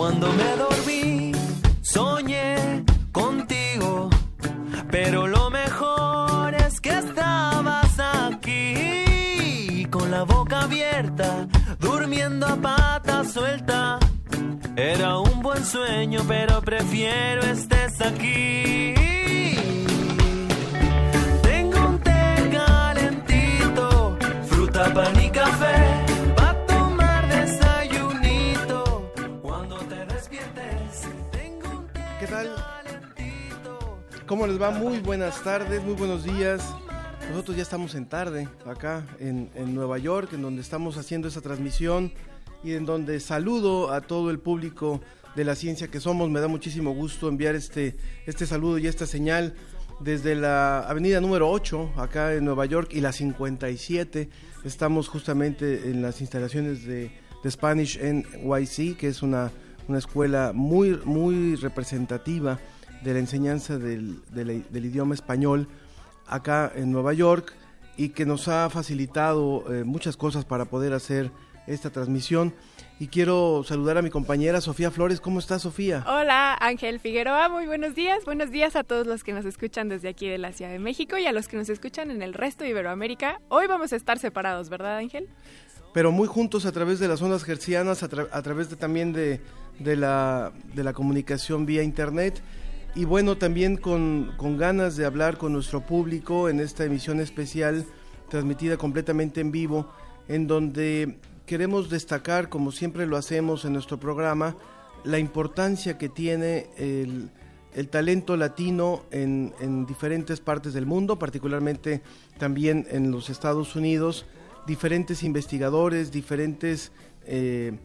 Cuando me dormí, soñé contigo, pero lo mejor es que estabas aquí, con la boca abierta, durmiendo a pata suelta. Era un buen sueño, pero prefiero estés aquí. ¿Cómo les va? Muy buenas tardes, muy buenos días. Nosotros ya estamos en tarde, acá en, en Nueva York, en donde estamos haciendo esta transmisión y en donde saludo a todo el público de la ciencia que somos. Me da muchísimo gusto enviar este, este saludo y esta señal desde la avenida número 8, acá en Nueva York, y la 57. Estamos justamente en las instalaciones de, de Spanish NYC, que es una, una escuela muy, muy representativa de la enseñanza del, del- del idioma español acá en Nueva York y que nos ha facilitado eh, muchas cosas para poder hacer esta transmisión. Y quiero saludar a mi compañera Sofía Flores. ¿Cómo está Sofía? Hola, Ángel Figueroa, muy buenos días. Buenos días a todos los que nos escuchan desde aquí de la Ciudad de México y a los que nos escuchan en el resto de Iberoamérica. Hoy vamos a estar separados, ¿verdad, Ángel? Pero muy juntos a través de las ondas gercianas, a, tra- a través de, también de, de la, de la comunicación vía internet. Y bueno, también con, con ganas de hablar con nuestro público en esta emisión especial transmitida completamente en vivo, en donde queremos destacar, como siempre lo hacemos en nuestro programa, la importancia que tiene el, el talento latino en, en diferentes partes del mundo, particularmente también en los Estados Unidos, diferentes investigadores, diferentes eh,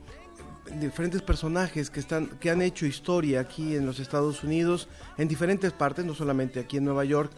diferentes personajes que están que han hecho historia aquí en los Estados Unidos en diferentes partes, no solamente aquí en Nueva York,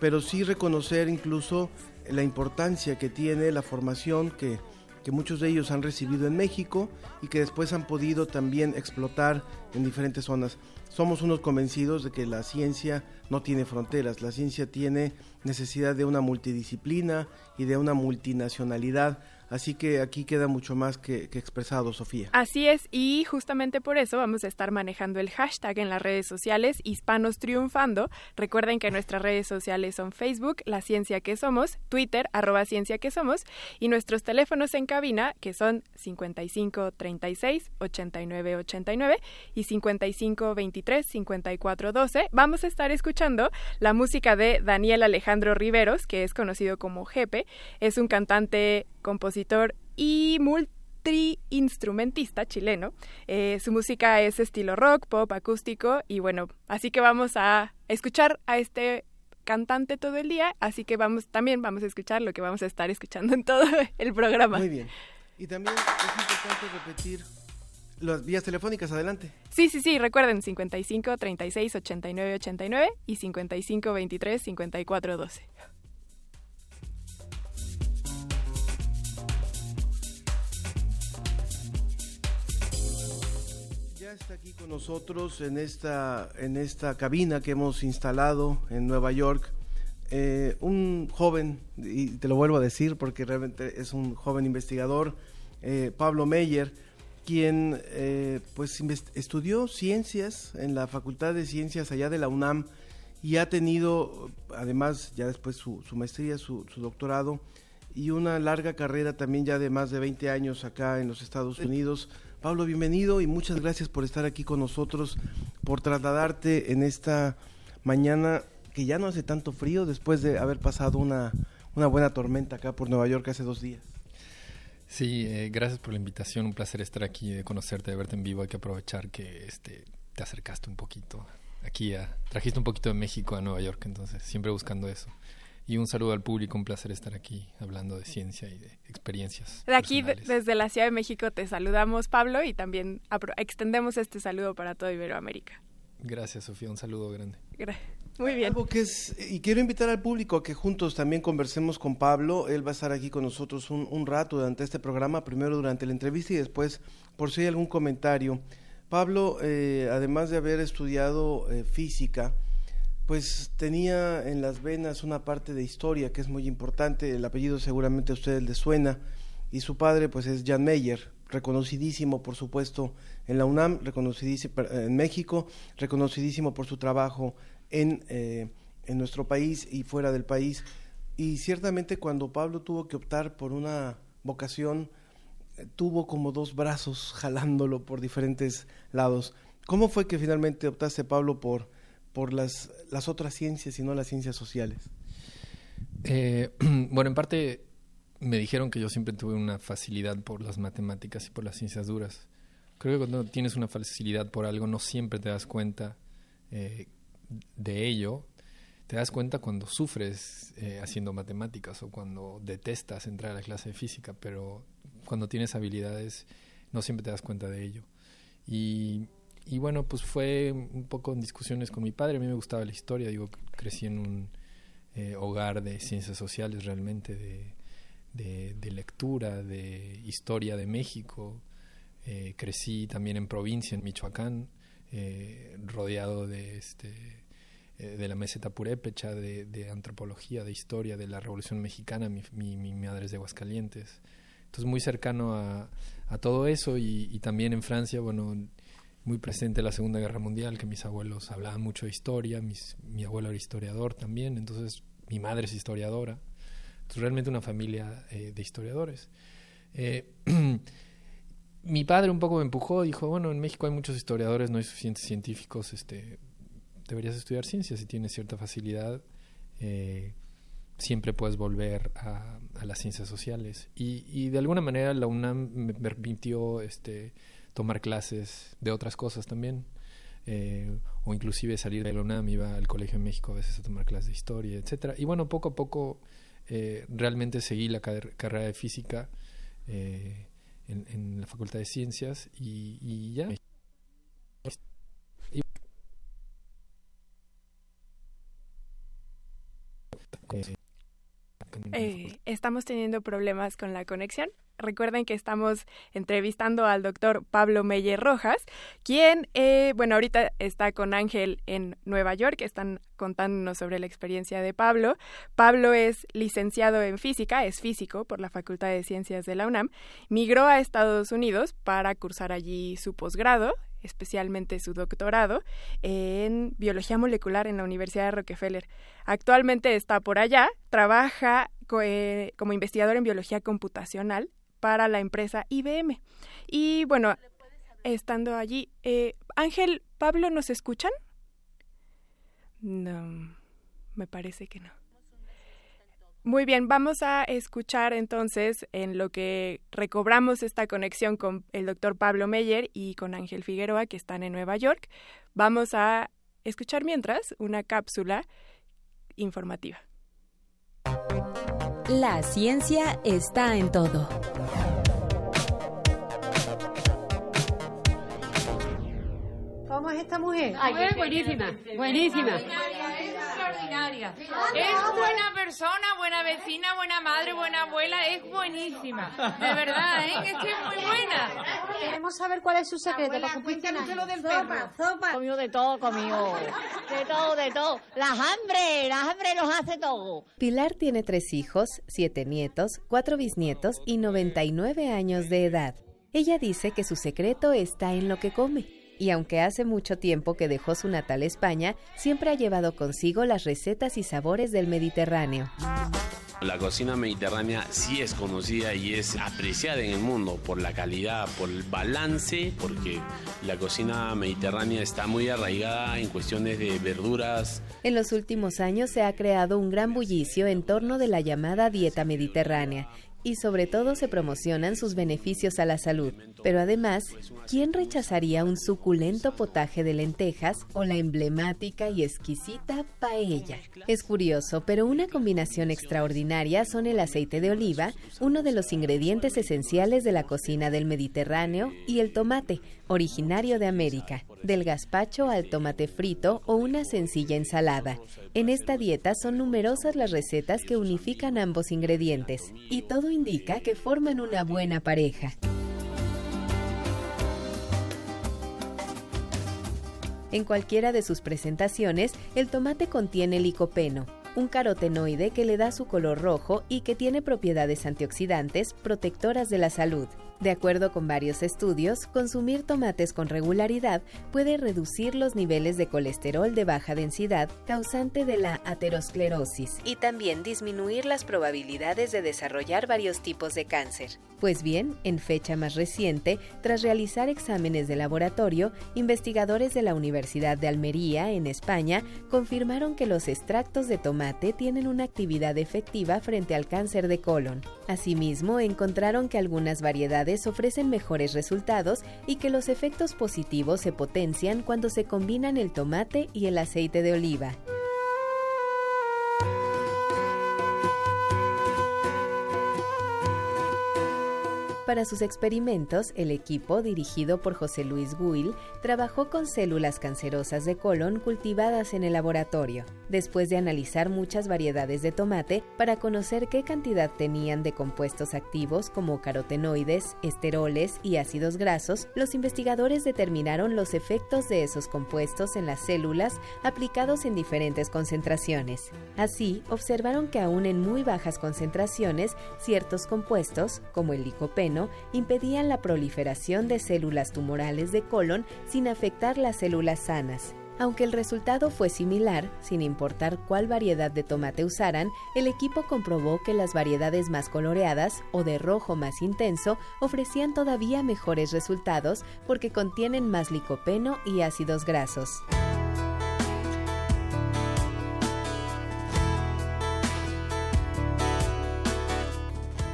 pero sí reconocer incluso la importancia que tiene la formación que, que muchos de ellos han recibido en México y que después han podido también explotar en diferentes zonas. Somos unos convencidos de que la ciencia no tiene fronteras, la ciencia tiene necesidad de una multidisciplina y de una multinacionalidad, así que aquí queda mucho más que, expresado, Sofía. Así es, y justamente por eso vamos a estar manejando el hashtag en las redes sociales Hispanos Triunfando. Recuerden que nuestras redes sociales son Facebook, La Ciencia que Somos, Twitter, arroba Ciencia que Somos, y nuestros teléfonos en cabina, que son 55 36 89 89 y 55 23 54 12. Vamos a estar escuchando la música de Daniel Alejandro Riveros, que es conocido como Jepe. Es un cantante, compositor y multiinstrumentista chileno. Eh, su música es estilo rock, pop, acústico y bueno, así que vamos a escuchar a este cantante todo el día, así que vamos también vamos a escuchar lo que vamos a estar escuchando en todo el programa. Muy bien. Y también es importante repetir las vías telefónicas, adelante. Sí, sí, sí, recuerden 55 36 89 89 y 55 23 54 12. Ya está aquí con nosotros en esta, en esta cabina que hemos instalado en Nueva York eh, un joven, y te lo vuelvo a decir porque realmente es un joven investigador, eh, Pablo Meyer, quien eh, pues estudió ciencias en la Facultad de Ciencias allá de la UNAM y ha tenido, además, ya después su, su maestría, su, su doctorado y una larga carrera también ya de más de 20 años acá en los Estados Unidos. Pablo, bienvenido y muchas gracias por estar aquí con nosotros, por trasladarte en esta mañana que ya no hace tanto frío después de haber pasado una, una buena tormenta acá por Nueva York hace dos días. Sí, eh, gracias por la invitación, un placer estar aquí, de conocerte, de verte en vivo. Hay que aprovechar que este, te acercaste un poquito aquí, a, trajiste un poquito de México a Nueva York, entonces siempre buscando eso. Y un saludo al público, un placer estar aquí hablando de ciencia y de experiencias. De aquí, personales. desde la Ciudad de México, te saludamos, Pablo, y también extendemos este saludo para todo Iberoamérica. Gracias, Sofía, un saludo grande. Gra- Muy bien. Algo que es, y quiero invitar al público a que juntos también conversemos con Pablo. Él va a estar aquí con nosotros un, un rato durante este programa, primero durante la entrevista y después por si hay algún comentario. Pablo, eh, además de haber estudiado eh, física, pues tenía en las venas una parte de historia que es muy importante. El apellido seguramente a ustedes les suena. Y su padre, pues es Jan Meyer, reconocidísimo, por supuesto, en la UNAM, reconocidísimo en México, reconocidísimo por su trabajo en, eh, en nuestro país y fuera del país. Y ciertamente cuando Pablo tuvo que optar por una vocación, eh, tuvo como dos brazos jalándolo por diferentes lados. ¿Cómo fue que finalmente optaste, Pablo, por, por las, las otras ciencias y no las ciencias sociales? Eh, bueno, en parte me dijeron que yo siempre tuve una facilidad por las matemáticas y por las ciencias duras. Creo que cuando tienes una facilidad por algo no siempre te das cuenta eh, de ello. Te das cuenta cuando sufres eh, haciendo matemáticas o cuando detestas entrar a la clase de física, pero cuando tienes habilidades no siempre te das cuenta de ello. Y, y bueno, pues fue un poco en discusiones con mi padre. A mí me gustaba la historia, digo, crecí en un eh, hogar de ciencias sociales realmente, de, lectura, de historia de México. Eh, crecí también en provincia, en Michoacán, eh, rodeado de, este, eh, de la meseta purépecha, de, de antropología, de historia, de la Revolución Mexicana. Mi, mi, mi madre es de Aguascalientes. Entonces muy cercano a, a todo eso y, y también en Francia, bueno, muy presente la Segunda Guerra Mundial, que mis abuelos hablaban mucho de historia, mis, mi abuelo era historiador también, entonces mi madre es historiadora, entonces realmente una familia eh, de historiadores. Eh, mi padre un poco me empujó, dijo, bueno, en México hay muchos historiadores, no hay suficientes científicos, este, deberías estudiar ciencias si tienes cierta facilidad. Eh, siempre puedes volver a, a las ciencias sociales. Y, y, de alguna manera la UNAM me permitió este, tomar clases de otras cosas también. Eh, o inclusive salir de la UNAM, iba al Colegio de México a veces a tomar clases de historia, etcétera Y bueno, poco a poco eh, realmente seguí la car carrera de física eh, en, la Facultad de Ciencias y, ya. Eh, estamos teniendo problemas con la conexión. Recuerden que estamos entrevistando al doctor Pablo Meyer Rojas, quien, eh, bueno, ahorita está con Ángel en Nueva York, están contándonos sobre la experiencia de Pablo. Pablo es licenciado en física, es físico por la Facultad de Ciencias de la UNAM, migró a Estados Unidos para cursar allí su posgrado, especialmente su doctorado en biología molecular en la Universidad de Rockefeller. Actualmente está por allá, trabaja eh, como investigador en biología computacional para la empresa IBM. Y bueno, estando allí, eh, Ángel, Pablo, ¿nos escuchan? No, me parece que no. Muy bien, vamos a escuchar entonces en lo que recobramos esta conexión con el doctor Pablo Meyer y con Ángel Figueroa, que están en Nueva York. Vamos a escuchar mientras una cápsula informativa. La ciencia está en todo. ¿Cómo es esta mujer? Ay, buenísima, buenísima. Extraordinaria. Es buena persona, buena vecina, buena madre, buena abuela, es buenísima. De verdad, ¿eh? Es que es muy buena. Queremos saber cuál es su secreto Abuela, cuéntanos lo del Sopa, perro. sopa. Comió de todo, comió. De todo, de todo. Las hambre, las hambre nos hace todo. Pilar tiene tres hijos, siete nietos, cuatro bisnietos y 99 años de edad. Ella dice que su secreto está en lo que come. Y aunque hace mucho tiempo que dejó su natal España, siempre ha llevado consigo las recetas y sabores del Mediterráneo. La cocina mediterránea sí es conocida y es apreciada en el mundo por la calidad, por el balance, porque la cocina mediterránea está muy arraigada en cuestiones de verduras. En los últimos años se ha creado un gran bullicio en torno de la llamada dieta mediterránea y sobre todo se promocionan sus beneficios a la salud. Pero además, ¿quién rechazaría un suculento potaje de lentejas o la emblemática y exquisita paella? Es curioso, pero una combinación extraordinaria son el aceite de oliva, uno de los ingredientes esenciales de la cocina del Mediterráneo, y el tomate, originario de América, del gazpacho al tomate frito o una sencilla ensalada. En esta dieta son numerosas las recetas que unifican ambos ingredientes, y todo indica que forman una buena pareja. En cualquiera de sus presentaciones, el tomate contiene licopeno, un carotenoide que le da su color rojo y que tiene propiedades antioxidantes protectoras de la salud. De acuerdo con varios estudios, consumir tomates con regularidad puede reducir los niveles de colesterol de baja densidad causante de la aterosclerosis y también disminuir las probabilidades de desarrollar varios tipos de cáncer. Pues bien, en fecha más reciente, tras realizar exámenes de laboratorio, investigadores de la Universidad de Almería, en España, confirmaron que los extractos de tomate tienen una actividad efectiva frente al cáncer de colon. Asimismo, encontraron que algunas variedades ofrecen mejores resultados y que los efectos positivos se potencian cuando se combinan el tomate y el aceite de oliva. Para sus experimentos, el equipo, dirigido por José Luis Guil, trabajó con células cancerosas de colon cultivadas en el laboratorio. Después de analizar muchas variedades de tomate para conocer qué cantidad tenían de compuestos activos como carotenoides, esteroles y ácidos grasos, los investigadores determinaron los efectos de esos compuestos en las células aplicados en diferentes concentraciones. Así, observaron que aún en muy bajas concentraciones, ciertos compuestos, como el licopeno, impedían la proliferación de células tumorales de colon sin afectar las células sanas. Aunque el resultado fue similar, sin importar cuál variedad de tomate usaran, el equipo comprobó que las variedades más coloreadas o de rojo más intenso ofrecían todavía mejores resultados porque contienen más licopeno y ácidos grasos.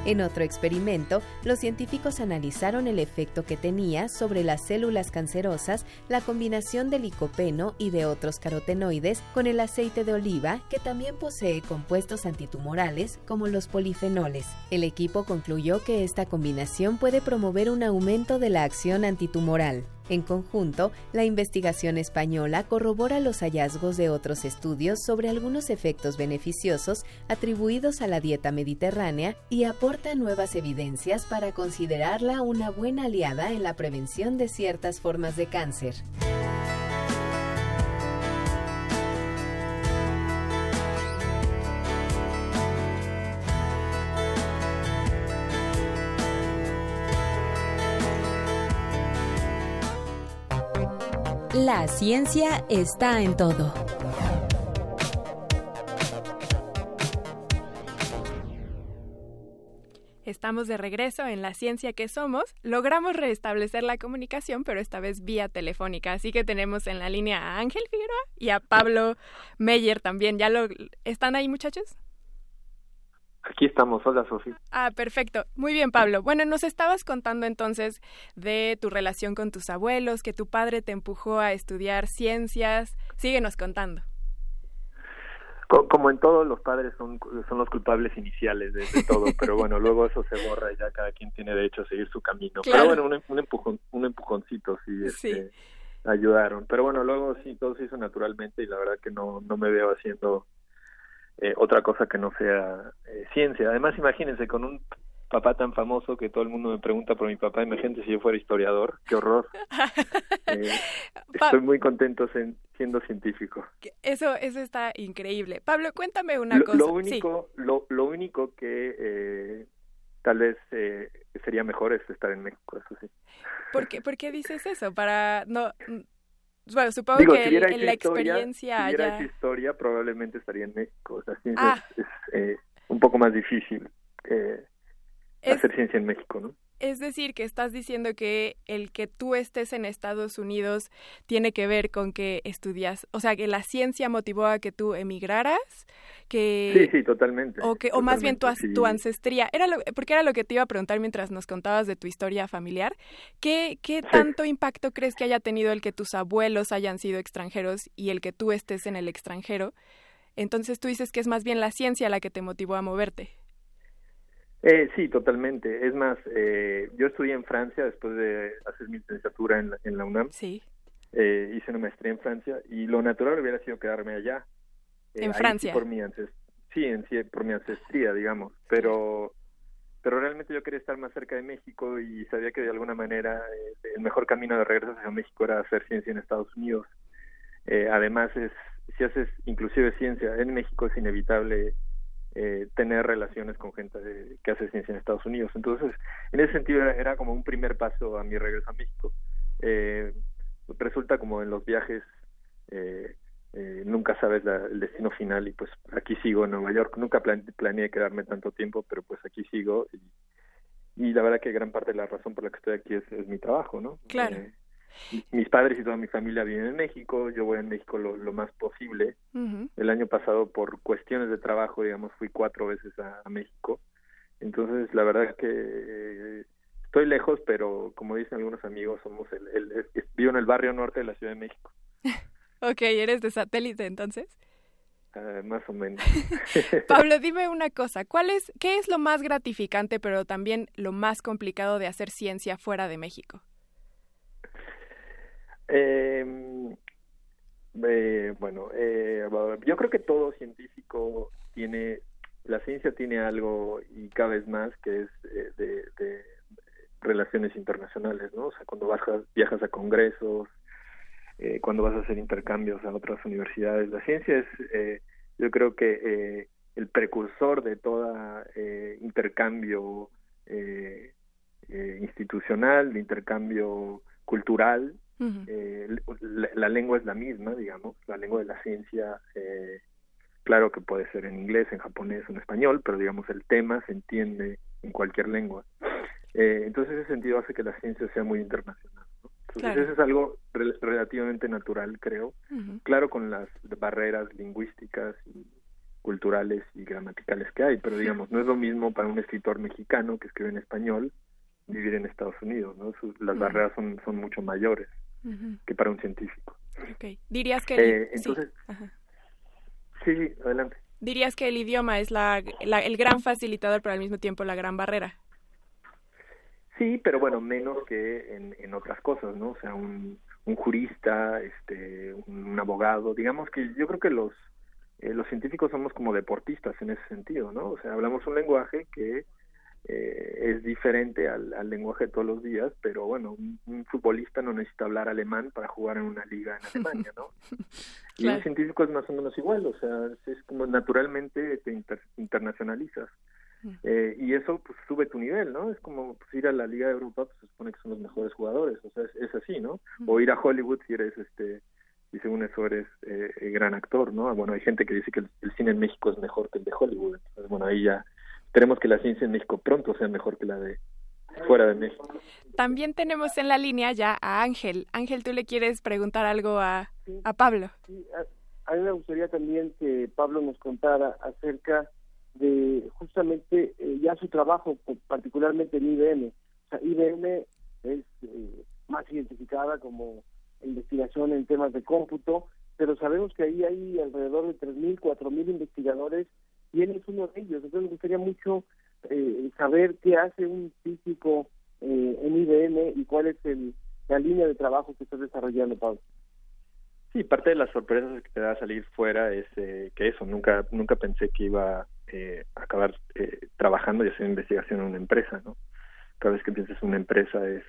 En otro experimento, los científicos analizaron el efecto que tenía sobre las células cancerosas la combinación de licopeno y de otros carotenoides con el aceite de oliva, que también posee compuestos antitumorales como los polifenoles. El equipo concluyó que esta combinación puede promover un aumento de la acción antitumoral. En conjunto, la investigación española corrobora los hallazgos de otros estudios sobre algunos efectos beneficiosos atribuidos a la dieta mediterránea y aporta nuevas evidencias para considerarla una buena aliada en la prevención de ciertas formas de cáncer. La ciencia está en todo. Estamos de regreso en La Ciencia que Somos. Logramos restablecer la comunicación, pero esta vez vía telefónica. Así que tenemos en la línea a Ángel Figueroa y a Pablo Meyer también. ¿Ya lo están ahí, muchachos? Aquí estamos. Hola, Sofía. Ah, perfecto. Muy bien, Pablo. Bueno, nos estabas contando entonces de tu relación con tus abuelos, que tu padre te empujó a estudiar ciencias. Síguenos contando. Como en todo, los padres son, son los culpables iniciales de, de todo, pero bueno, luego eso se borra y ya cada quien tiene derecho a seguir su camino. Claro. Pero bueno, un, un, empujón, un empujoncito sí, este, ayudaron. Pero bueno, luego sí, todo se hizo naturalmente y la verdad que no, no me veo haciendo eh, otra cosa que no sea eh, ciencia. Además, imagínense, con un papá tan famoso que todo el mundo me pregunta por mi papá, imagínate si yo fuera historiador, qué horror. Eh, estoy muy contento siendo científico. Eso, eso está increíble. Pablo, cuéntame una Lo, cosa. lo Sí. único, lo, lo único que tal vez eh, sería mejor es estar en México, eso sí. ¿Por qué, por qué dices eso? Para no. Bueno, supongo Digo, que si el- en la historia, experiencia si allá. hecho historia, probablemente estaría en México. O sea, Ah. es, es, eh, un poco más difícil. Eh, hacer ciencia en México, ¿no? Es decir, que estás diciendo que el que tú estés en Estados Unidos tiene que ver con que estudias, o sea, que la ciencia motivó a que tú emigraras, que Sí, sí, totalmente. o que o más bien tu, tu ancestría, era lo, porque era lo que te iba a preguntar mientras nos contabas de tu historia familiar, ¿qué qué tanto impacto crees que haya tenido el que tus abuelos hayan sido extranjeros y el que tú estés en el extranjero? Entonces tú dices que es más bien la ciencia la que te motivó a moverte. Eh, sí, totalmente. Es más, eh, yo estudié en Francia después de hacer mi licenciatura en la, en la UNAM. Sí. Eh, hice una maestría en Francia y lo natural hubiera sido quedarme allá. Eh, En ahí sí Francia. por mi sí, en sí, por mi ancestría, digamos. Pero, pero realmente yo quería estar más cerca de México y sabía que de alguna manera eh, el mejor camino de regreso hacia México era hacer ciencia en Estados Unidos. Eh, además, es si haces inclusive ciencia en México es inevitable eh, tener relaciones con gente de- que hace ciencia en Estados Unidos. Entonces, en ese sentido era, era como un primer paso a mi regreso a México. Eh, resulta como en los viajes eh, eh, nunca sabes la- el destino final y pues aquí sigo en Nueva York. Nunca plan- planeé quedarme tanto tiempo, pero pues aquí sigo y, y la verdad que gran parte de la razón por la que estoy aquí es, es mi trabajo, ¿no? Claro. Mis padres y toda mi familia viven en México, yo voy a México lo, lo más posible. El año pasado, por cuestiones de trabajo, digamos, fui cuatro veces a, a México. Entonces, la verdad que eh, estoy lejos, pero como dicen algunos amigos, somos el, el- es- vivo en el barrio norte de la Ciudad de México, Ok, eres de satélite entonces. eh, más o menos. Pablo, dime una cosa, ¿cuál es, ¿qué es lo más gratificante pero también lo más complicado de hacer ciencia fuera de México? Eh, eh, bueno, eh, yo creo que todo científico tiene, la ciencia tiene algo y cada vez más que es eh, de, de relaciones internacionales, ¿no? O sea, cuando bajas, viajas a congresos, eh, cuando vas a hacer intercambios a otras universidades, la ciencia es, eh, yo creo que eh, el precursor de toda eh, intercambio institucional, de intercambio cultural, eh, la, la lengua es la misma, digamos, la lengua de la ciencia, eh, claro que puede ser en inglés, en japonés, en español, pero digamos el tema se entiende en cualquier lengua. Eh, entonces ese sentido hace que la ciencia sea muy internacional. ¿no? Entonces Claro. eso es algo rel- relativamente natural, creo. Claro con las barreras lingüísticas y culturales y gramaticales que hay, pero digamos, no es lo mismo para un escritor mexicano que escribe en español vivir en Estados Unidos, ¿no? Sus- las barreras son, son mucho mayores Que para un científico. Ok. Dirías que Eh, el, sí, entonces- ajá. Sí, sí, adelante. dirías que el idioma es la, la- el gran facilitador pero al mismo tiempo la gran barrera. Sí, pero bueno, menos que en, en otras cosas, ¿no? O sea, un, un jurista, este, un, un abogado, digamos que yo creo que los eh, los científicos somos como deportistas en ese sentido, ¿no? O sea, hablamos un lenguaje que eh, es diferente al, al lenguaje de todos los días, pero bueno, un, un futbolista no necesita hablar alemán para jugar en una liga en Alemania, ¿no? Y un científico es más o menos igual, o sea, es como naturalmente te inter- internacionalizas. Eh, y eso pues sube tu nivel, ¿no? Es como pues, ir a la Liga de Europa, pues se supone que son los mejores jugadores, o sea, es, es así, ¿no? O ir a Hollywood si eres, este, y según eso eres eh, eh, gran actor, ¿no? Bueno, hay gente que dice que el, el cine en México es mejor que el de Hollywood, entonces bueno, ahí ya tenemos que la ciencia en México pronto sea mejor que la de fuera de México. También tenemos en la línea ya a Ángel. Ángel, ¿tú le quieres preguntar algo a, a Pablo? Sí, a, a mí me gustaría también que Pablo nos contara acerca de justamente eh, ya su trabajo, particularmente en IBM. O sea, IBM es eh, más identificada como investigación en temas de cómputo, pero sabemos que ahí hay alrededor de 3.000, 4.000 investigadores y él es uno de ellos. Entonces me gustaría mucho eh, saber qué hace un físico eh, en IBM y cuál es el, la línea de trabajo que está desarrollando, Pablo. Sí, parte de las sorpresas que te da salir fuera es eh, que eso, nunca nunca pensé que iba eh, a acabar eh, trabajando y hacer investigación en una empresa, ¿no? Cada vez que piensas en una empresa es,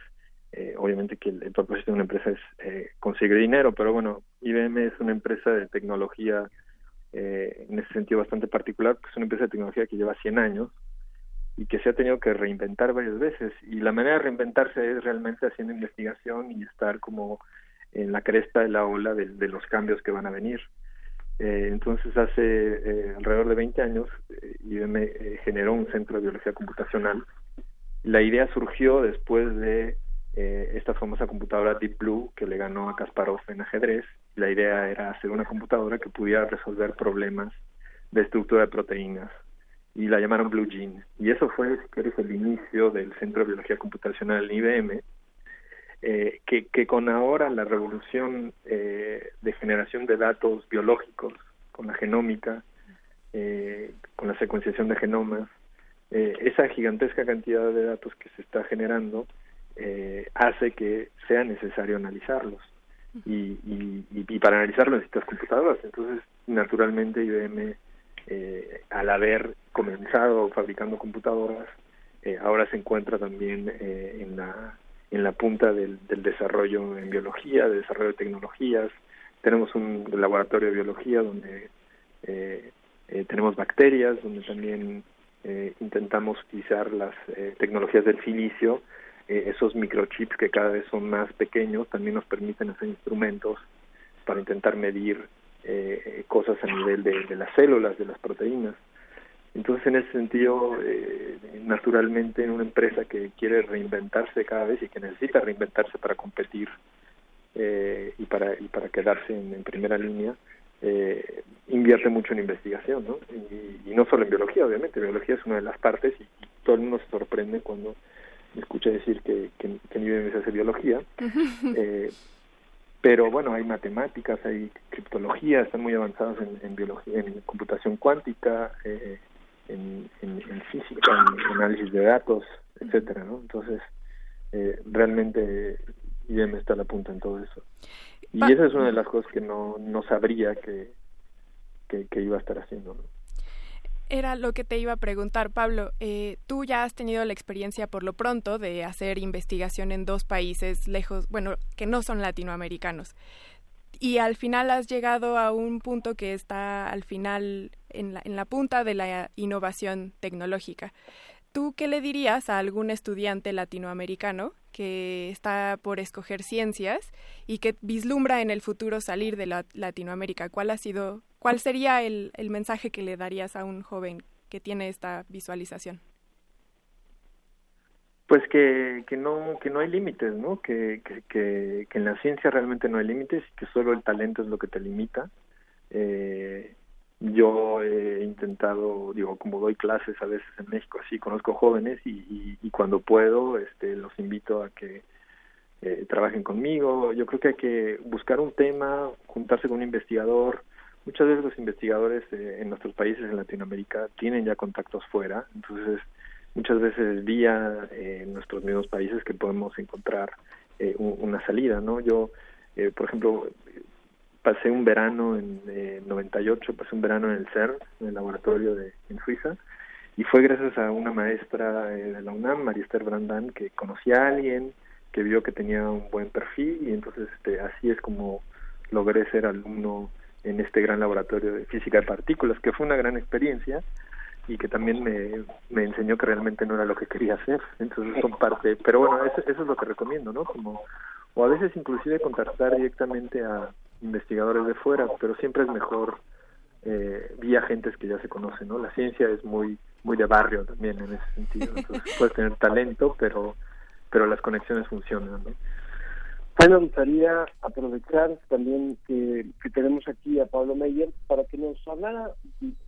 eh, obviamente que el, el propósito de una empresa es eh, conseguir dinero, pero bueno, IBM es una empresa de tecnología eh, en ese sentido bastante particular, porque es una empresa de tecnología que lleva 100 años y que se ha tenido que reinventar varias veces, y la manera de reinventarse es realmente haciendo investigación y estar como en la cresta de la ola de, los cambios que van a venir. Eh, entonces, hace eh, alrededor de 20 años, eh, IBM eh, generó un centro de biología computacional La idea surgió después de eh, esta famosa computadora Deep Blue que le ganó a Kasparov en ajedrez. La idea era hacer una computadora que pudiera resolver problemas de estructura de proteínas y la llamaron Blue Gene. Y eso fue, el inicio del Centro de Biología Computacional IBM, eh, que, que, con ahora la revolución eh, de generación de datos biológicos, con la genómica, eh, con la secuenciación de genomas, eh, esa gigantesca cantidad de datos que se está generando eh, hace que sea necesario analizarlos. Y, y, y, para analizarlo necesitas computadoras. Entonces, naturalmente, IBM, eh, al haber comenzado fabricando computadoras, eh, ahora se encuentra también eh, en la en la punta del, del, desarrollo en biología, de desarrollo de tecnologías. Tenemos un laboratorio de biología donde eh, tenemos bacterias, donde también eh, intentamos utilizar las tecnologías del silicio, esos microchips que cada vez son más pequeños, también nos permiten hacer instrumentos para intentar medir cosas a nivel de, de las células, de las proteínas. Entonces, en ese sentido, eh, naturalmente, en una empresa que quiere reinventarse cada vez y que necesita reinventarse para competir eh, y para y para quedarse en, primera línea, eh, invierte mucho en investigación, ¿no? Y, no solo en biología, obviamente, biología es una de las partes y todo el mundo se sorprende cuando me escucha decir que, que, que en IBM se hace biología. eh, pero bueno, hay matemáticas, hay criptología, están muy avanzados en, en biología, en computación cuántica, eh, en, en, en, física, en análisis de datos, etcétera, ¿no? Entonces, eh, realmente IBM está a la punta en todo eso. Y esa es una de las cosas que no, no sabría que, que, que iba a estar haciendo, ¿no? Era lo que te iba a preguntar, Pablo. Eh, tú ya has tenido la experiencia por lo pronto de hacer investigación en dos países lejos, bueno, que no son latinoamericanos. Y al final has llegado a un punto que está al final en la, punta de la innovación tecnológica. ¿Tú qué le dirías a algún estudiante latinoamericano que está por escoger ciencias y que vislumbra en el futuro salir de la Latinoamérica? ¿Cuál ha sido ¿Cuál sería el, el, mensaje que le darías a un joven que tiene esta visualización? Pues que, que no que no hay límites, ¿no? Que, que, que, en la ciencia realmente no hay límites y que solo el talento es lo que te limita. Eh, yo he intentado, digo, como doy clases a veces en México, así conozco jóvenes y, y, y cuando puedo, este, los invito a que eh, trabajen conmigo. Yo creo que hay que buscar un tema, juntarse con un investigador, muchas veces los investigadores eh, en nuestros países en Latinoamérica tienen ya contactos fuera, entonces muchas veces vía eh, nuestros mismos países que podemos encontrar eh, un, una salida, ¿no? Yo, eh, por ejemplo, pasé un verano en eh, 98, pasé un verano en el CERN, en el laboratorio de en Suiza, y fue gracias a una maestra eh, de la UNAM, María Esther Brandán, que conocía a alguien, que vio que tenía un buen perfil, y entonces este, así es como logré ser alumno en este gran laboratorio de física de partículas, que fue una gran experiencia y que también me, me enseñó que realmente no era lo que quería hacer. Entonces son parte, pero bueno, eso, eso es lo que recomiendo, ¿no? Como, o a veces inclusive contactar directamente a investigadores de fuera, pero siempre es mejor eh, vía gentes que ya se conocen, ¿no? La ciencia es muy muy de barrio también en ese sentido, puedes tener talento, pero pero las conexiones funcionan, ¿no? Bueno, me gustaría aprovechar también que, que, tenemos aquí a Pablo Meyer para que nos hablara,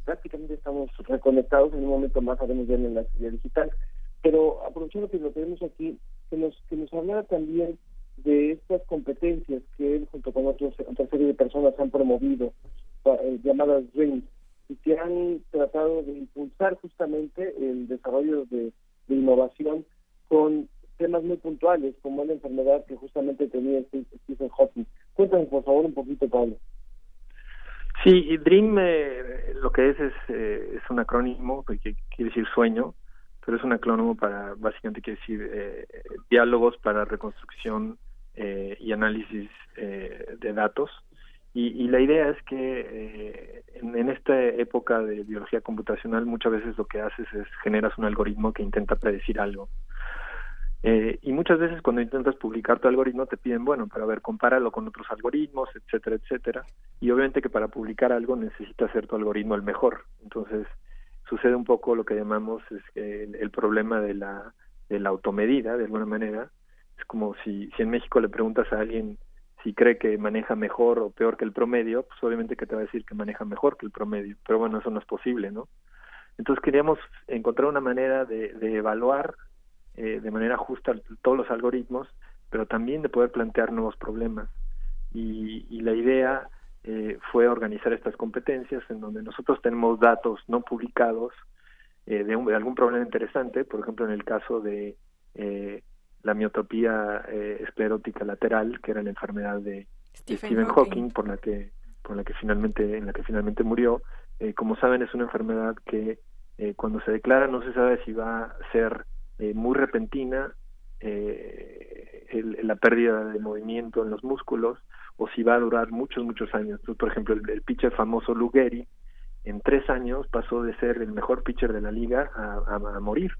prácticamente estamos reconectados, en un momento más haremos bien en la serie digital, pero aprovechando que lo tenemos aquí, que nos, que nos hablara también de estas competencias que él junto con otros, otra serie de personas han promovido, eh, llamadas DREAMS, y que han tratado de impulsar justamente el desarrollo de, de innovación con temas muy puntuales, como la enfermedad que justamente tenía Stephen Hawking. Cuéntame, por favor, un poquito, Pablo. Sí, y DREAM eh, lo que es es, eh, es un acrónimo que quiere decir sueño, pero es un acrónimo para, básicamente quiere decir eh, diálogos para reconstrucción eh, y análisis eh, de datos. Y, y, la idea es que eh, en, en, esta época de biología computacional muchas veces lo que haces es generas un algoritmo que intenta predecir algo. Eh, y muchas veces cuando intentas publicar tu algoritmo te piden, bueno, para ver, compáralo con otros algoritmos, etcétera, etcétera. Y obviamente que para publicar algo necesitas hacer tu algoritmo el mejor. Entonces sucede un poco lo que llamamos es el, el problema de la de la automedida, de alguna manera. Es como si, si en México le preguntas a alguien si cree que maneja mejor o peor que el promedio, pues obviamente que te va a decir que maneja mejor que el promedio, pero bueno, eso no es posible, ¿no? Entonces queríamos encontrar una manera de evaluar eh, de manera justa todos los algoritmos, pero también de poder plantear nuevos problemas. Y, y la idea eh, fue organizar estas competencias en donde nosotros tenemos datos no publicados eh, de, un- de algún problema interesante, por ejemplo, en el caso de eh, la miotropía eh, esclerótica lateral, que era la enfermedad de Stephen Stephen, Hawking. Hawking, por la que por la que finalmente en la que finalmente murió. Eh, como saben, es una enfermedad que cuando se declara no se sabe si va a ser eh, muy repentina eh, el- la pérdida de movimiento en los músculos o si va a durar muchos muchos años. Entonces, por ejemplo, el, pitcher famoso Lou Gehrig en tres años pasó de ser el mejor pitcher de la liga a, morir.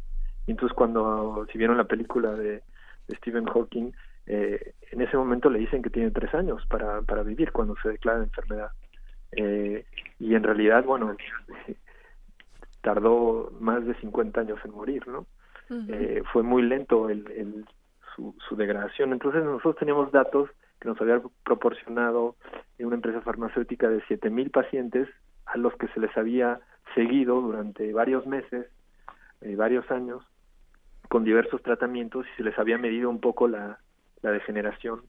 Y entonces cuando si vieron la película de, de Stephen Hawking, eh, en ese momento le dicen que tiene tres años para, para vivir cuando se declara enfermedad. Eh, y en realidad, bueno, tardó más de 50 años en morir, ¿no? Eh, fue muy lento el, su, su degradación. Entonces nosotros teníamos datos que nos había proporcionado una empresa farmacéutica de 7.000 pacientes a los que se les había seguido durante varios meses, eh, varios años, con diversos tratamientos y se les había medido un poco la, la degeneración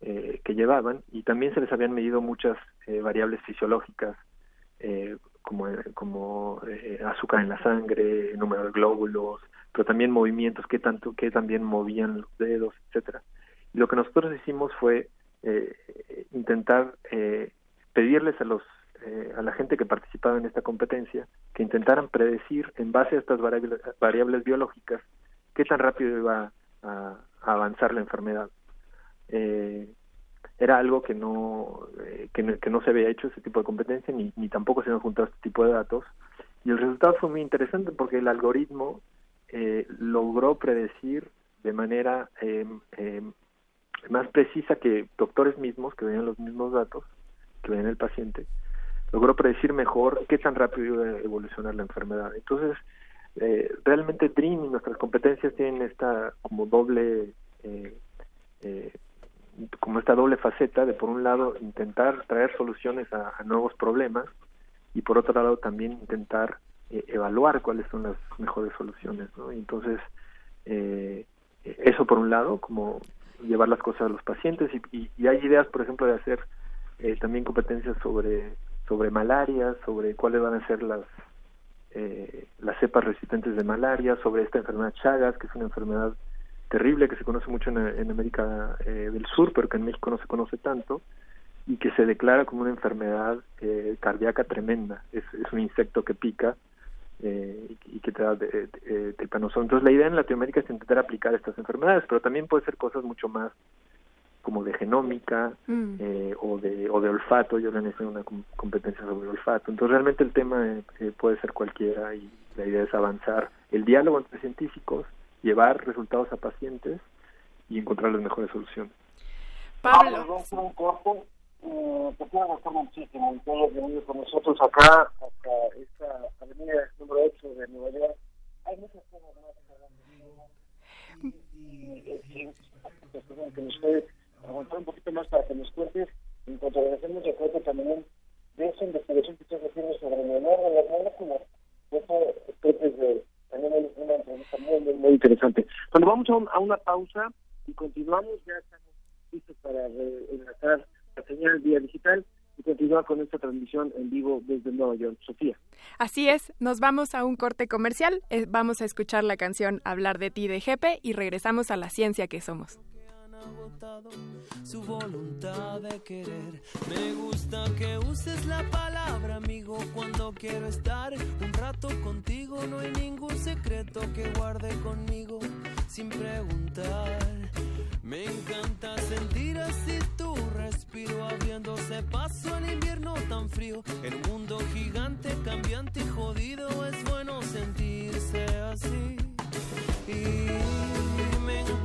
eh, que llevaban y también se les habían medido muchas eh, variables fisiológicas eh, como, como eh, azúcar en la sangre, número de glóbulos, pero también movimientos, qué tanto, qué también movían los dedos, etcétera. Y lo que nosotros hicimos fue eh, intentar eh, pedirles a los eh, a la gente que participaba en esta competencia que intentaran predecir en base a estas variables, variables biológicas qué tan rápido iba a, avanzar la enfermedad. Eh, era algo que no, eh, que no que no se había hecho ese tipo de competencia ni, ni tampoco se habían juntado este tipo de datos y el resultado fue muy interesante porque el algoritmo eh, logró predecir de manera eh, eh, más precisa que doctores mismos que veían los mismos datos que veían el paciente logró predecir mejor qué tan rápido iba a evolucionar la enfermedad. Entonces eh, realmente Dream y nuestras competencias tienen esta como doble eh, eh, como esta doble faceta de por un lado intentar traer soluciones a, a nuevos problemas y por otro lado también intentar eh, evaluar cuáles son las mejores soluciones. Y entonces eh, eso por un lado como llevar las cosas a los pacientes y, y, hay ideas por ejemplo de hacer eh, también competencias sobre sobre malaria sobre cuáles van a ser las eh, las cepas resistentes de malaria sobre esta enfermedad Chagas que es una enfermedad terrible que se conoce mucho en, en América eh, del Sur, pero que en México no se conoce tanto, y que se declara como una enfermedad eh, cardíaca tremenda. Es, es un insecto que pica eh, y, que te da de, de, de, tepanoso. Entonces la idea en Latinoamérica es intentar aplicar estas enfermedades, pero también puede ser cosas mucho más como de genómica Mm. eh, o de o de olfato. Yo organizé una com- competencia sobre olfato. Entonces realmente el tema eh, eh, puede ser cualquiera y la idea es avanzar el diálogo entre científicos llevar resultados a pacientes y encontrar las mejores soluciones. Pablo. Vamos a hacer un corte. Eh, te quiero agradecer muchísimo que hayas venido con nosotros acá, hasta esta avenida número 8 de Nueva York. Hay muchas cosas más y, y, y, que nos puedes aguantar un poquito más para que nos cuentes en cuanto agradecemos de cuenta también de esa investigación que estás haciendo sobre el honor de las moléculas. Eso creo que es de, también es una entrevista muy, muy, muy interesante. Bueno, vamos a, a una pausa y continuamos. Ya estamos listos para enlazar la señal vía digital y continuar con esta transmisión en vivo desde Nueva York. Sofía. Así es, nos vamos a un corte comercial, eh, vamos a escuchar la canción Hablar de ti de Jepe y regresamos a la ciencia que somos. Su voluntad de querer. Me gusta que uses la palabra amigo cuando quiero estar un rato contigo. No hay ningún secreto que guarde conmigo sin preguntar. Me encanta sentir así tu respiro abriéndose paso al invierno tan frío. Un mundo gigante, cambiante y jodido es bueno sentirse así. Y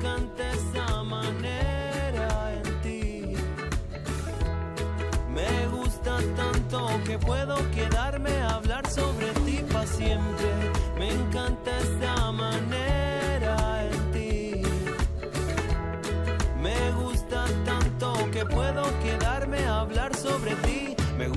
cante esa manera en ti. Me gusta tanto que puedo quedarme a hablar sobre ti para siempre. Me encanta esa manera en ti. Me gusta tanto que puedo quedarme a hablar sobre ti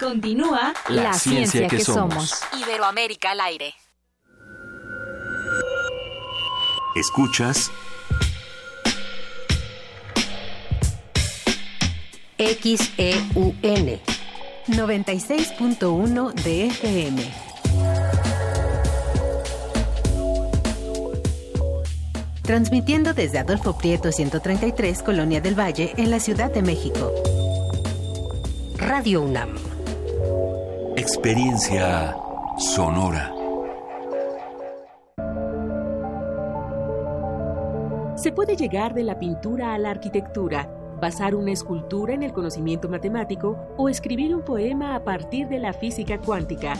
Continúa La ciencia que somos. Iberoamérica al aire. Escuchas XEUN 96.1 de FM. Transmitiendo desde Adolfo Prieto 133, Colonia del Valle, en la Ciudad de México. Radio UNAM. Experiencia sonora. Se puede llegar de la pintura a la arquitectura, basar una escultura en el conocimiento matemático o escribir un poema a partir de la física cuántica.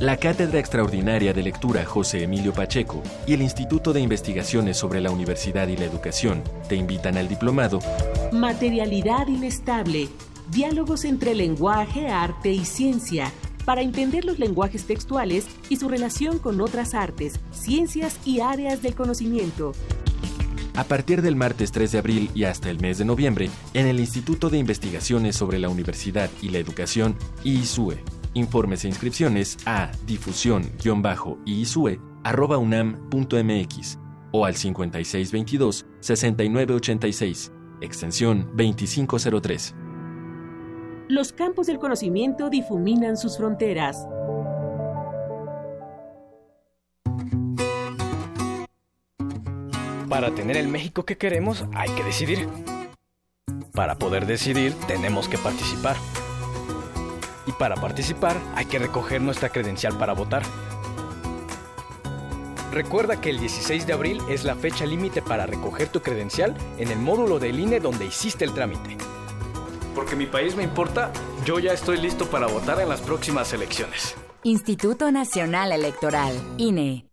La Cátedra Extraordinaria de Lectura José Emilio Pacheco y el Instituto de Investigaciones sobre la Universidad y la Educación te invitan al diplomado Materialidad inestable. Diálogos entre lenguaje, arte y ciencia. Para entender los lenguajes textuales y su relación con otras artes, ciencias y áreas del conocimiento. a partir del martes 3 de abril y hasta el mes de noviembre en el Instituto de Investigaciones sobre la Universidad y la Educación IISUE. Informes e inscripciones a difusión-iisue.unam.mx o al 5622-6986, extensión 2503. Los campos del conocimiento difuminan sus fronteras. Para tener el México que queremos hay que decidir. Para poder decidir tenemos que participar. Y para participar hay que recoger nuestra credencial para votar. Recuerda que el 16 de abril es la fecha límite para recoger tu credencial en el módulo del INE donde hiciste el trámite. Porque mi país me importa, yo ya estoy listo para votar en las próximas elecciones. Instituto Nacional Electoral, INE.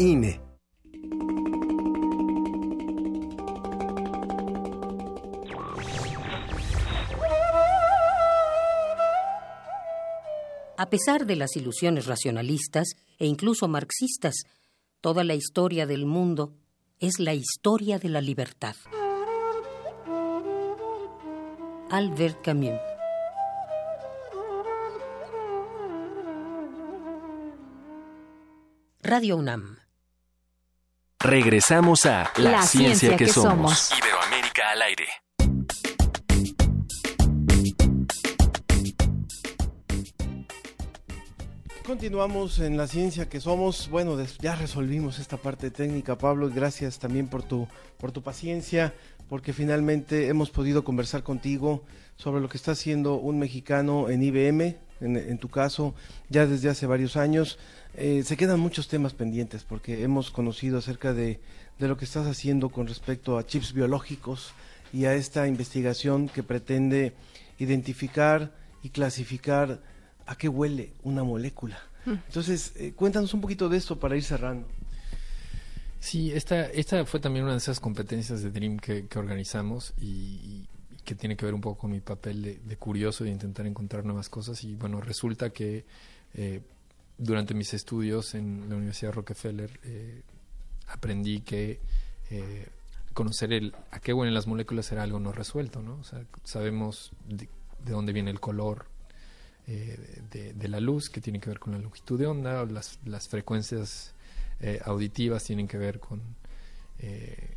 INE. A pesar de las ilusiones racionalistas e incluso marxistas, toda la historia del mundo es la historia de la libertad. Albert Camus Radio UNAM Regresamos a La, ciencia, que, somos. Iberoamérica al aire. Continuamos en la ciencia que somos. Bueno, ya resolvimos esta parte técnica, Pablo, y gracias también por tu, por tu paciencia, porque finalmente hemos podido conversar contigo sobre lo que está haciendo un mexicano en IBM, en, tu caso, ya desde hace varios años. Eh, se quedan muchos temas pendientes porque hemos conocido acerca de, de lo que estás haciendo con respecto a chips biológicos y a esta investigación que pretende identificar y clasificar a qué huele una molécula. Mm. Entonces, eh, cuéntanos un poquito de esto para ir cerrando. Sí, esta, esta fue también una de esas competencias de Dream que, organizamos y, que tiene que ver un poco con mi papel de, curioso de intentar encontrar nuevas cosas. Y bueno, resulta que eh, durante mis estudios en la Universidad de Rockefeller eh, aprendí que conocer el, a qué huelen las moléculas era algo no resuelto, ¿no? O sea, sabemos de dónde viene el color, eh, de, la luz, que tiene que ver con la longitud de onda, las, las frecuencias eh, auditivas tienen que ver eh,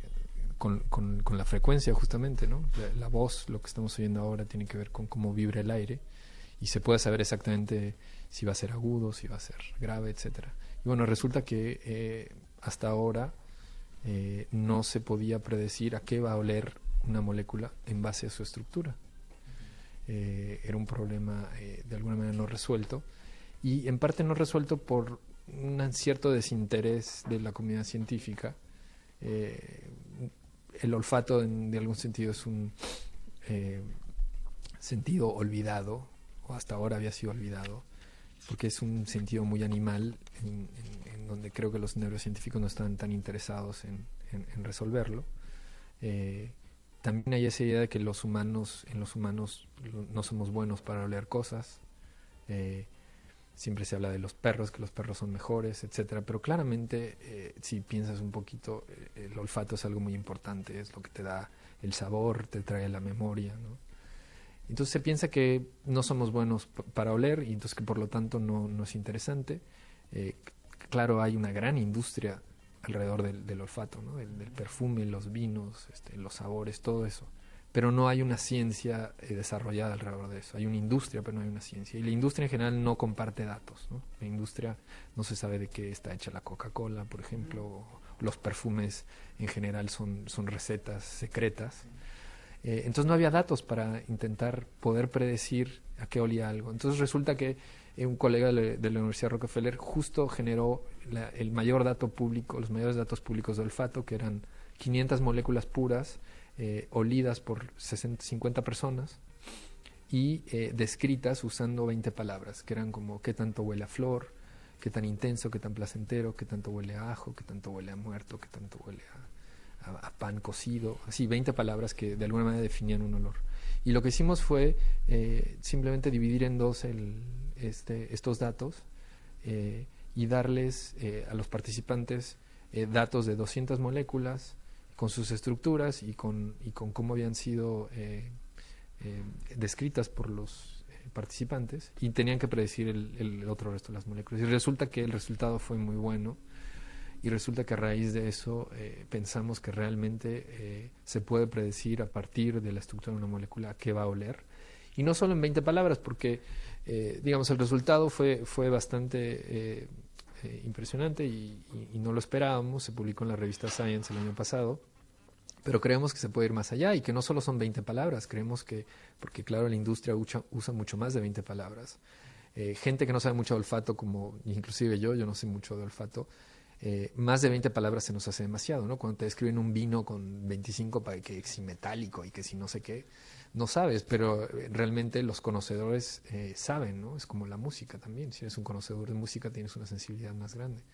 con, con, con, la frecuencia justamente, ¿no? La, voz, lo que estamos oyendo ahora, tiene que ver con cómo vibra el aire y se puede saber exactamente si va a ser agudo, si va a ser grave, etcétera. Y bueno, resulta que hasta ahora no se podía predecir a qué va a oler una molécula en base a su estructura. Eh, era un problema eh, de alguna manera no resuelto y en parte no resuelto por un cierto desinterés de la comunidad científica. Eh, el olfato de algún sentido es un sentido olvidado, o hasta ahora había sido olvidado, porque es un sentido muy animal en, donde creo que los neurocientíficos no están tan interesados en, resolverlo también hay esa idea de que los humanos, en los humanos no somos buenos para oler cosas. Eh, siempre se habla de los perros, que los perros son mejores, etcétera. Pero claramente, eh, si piensas un poquito, eh, el olfato es algo muy importante, es lo que te da el sabor, te trae la memoria, ¿no? Entonces se piensa que no somos buenos para oler y entonces que por lo tanto no, no es interesante. claro, hay una gran industria alrededor del, olfato, ¿no? del, perfume, los vinos, este, los sabores, todo eso. Pero no hay una ciencia eh, desarrollada alrededor de eso. Hay una industria, pero no hay una ciencia. Y la industria en general no comparte datos. ¿no? La industria no se sabe de qué está hecha la Coca-Cola, por ejemplo. Los perfumes en general son, son recetas secretas. Eh, entonces no había datos para intentar poder predecir a qué olía algo. Entonces resulta que eh, un colega de, la Universidad Rockefeller justo generó el mayor dato público, los mayores datos públicos de olfato, que eran 500 moléculas puras eh, olidas por 50 personas y eh, descritas usando 20 palabras, que eran como qué tanto huele a flor, qué tan intenso, qué tan placentero, qué tanto huele a ajo, qué tanto huele a muerto, qué tanto huele a, a pan cocido, así 20 palabras que de alguna manera definían un olor. Y lo que hicimos fue simplemente dividir en dos el, este, estos datos y darles a los participantes datos de 200 moléculas con sus estructuras y con, y con cómo habían sido descritas por los participantes y tenían que predecir el, el, otro resto de las moléculas. Y resulta que el resultado fue muy bueno y resulta que a raíz de eso eh, pensamos que realmente eh, se puede predecir a partir de la estructura de una molécula qué va a oler. Y no solo en 20 palabras, porque eh, digamos el resultado fue, fue bastante impresionante y, no lo esperábamos. Se publicó en la revista Science el año pasado pero creemos que se puede ir más allá y que no solo son 20 palabras, creemos que, porque claro, la industria usa, mucho más de 20 palabras. Gente que no sabe mucho de olfato, como inclusive yo, yo no sé mucho de olfato, eh, más de 20 palabras se nos hace demasiado, ¿no? Cuando te describen un vino con 25 para que si metálico y que si no sé qué, no sabes, pero eh, realmente los conocedores saben, ¿no? Es como la música también, si eres un conocedor de música tienes una sensibilidad más grande.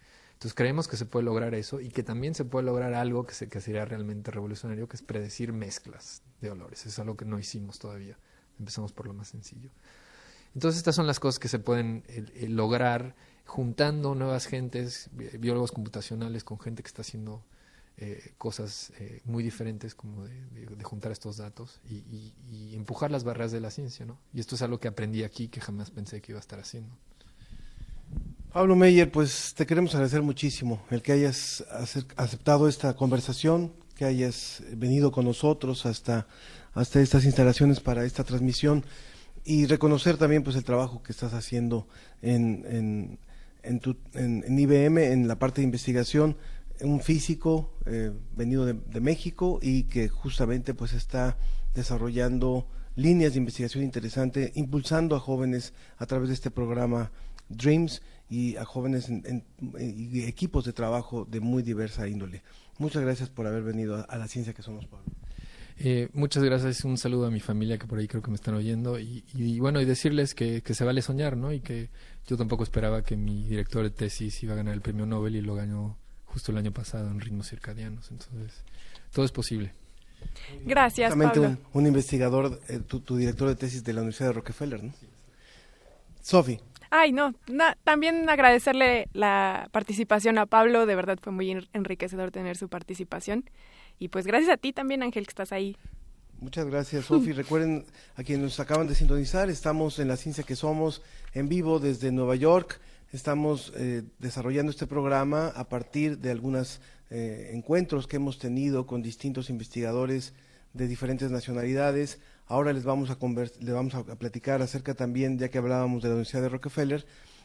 Entonces creemos que se puede lograr eso y que también se puede lograr algo que, se, sería realmente revolucionario, que es predecir mezclas de olores. Es algo que no hicimos todavía. Empezamos por lo más sencillo. Entonces estas son las cosas que se pueden eh, eh, lograr juntando nuevas gentes, biólogos computacionales con gente que está haciendo eh, cosas muy diferentes como de, juntar estos datos y, empujar las barreras de la ciencia. ¿no? Y esto es algo que aprendí aquí que jamás pensé que iba a estar haciendo. Pablo Meyer, pues te queremos agradecer muchísimo el que hayas aceptado esta conversación, que hayas venido con nosotros hasta, hasta estas instalaciones para esta transmisión y reconocer también pues el trabajo que estás haciendo en, en, en, tu, en IBM, en la parte de investigación, un físico eh, venido de, de, México y que justamente pues está desarrollando líneas de investigación interesante, impulsando a jóvenes a través de este programa Dreams y a jóvenes en, y equipos de trabajo de muy diversa índole. Muchas gracias por haber venido a, la ciencia que somos, Pablo. Eh, muchas gracias, un saludo a mi familia que por ahí creo que me están oyendo y, bueno, y decirles que, se vale soñar, ¿no? Y que yo tampoco esperaba que mi director de tesis iba a ganar el premio Nobel y lo ganó justo el año pasado en ritmos circadianos, entonces todo es posible. Gracias, Pablo. Un, investigador, eh, tu, tu, director de tesis de la Universidad de Rockefeller, ¿no? Sofi. Ay, no, también agradecerle la participación a Pablo, de verdad fue muy enriquecedor tener su participación. Y pues gracias a ti también, Ángel, que estás ahí. Muchas gracias, Sofi. Recuerden a quienes nos acaban de sintonizar, estamos en la ciencia que somos en vivo desde Nueva York. Estamos eh, desarrollando este programa a partir de algunos eh, encuentros que hemos tenido con distintos investigadores de diferentes nacionalidades. Ahora les vamos a, les vamos a platicar acerca también, ya que hablábamos de la Universidad de Rockefeller,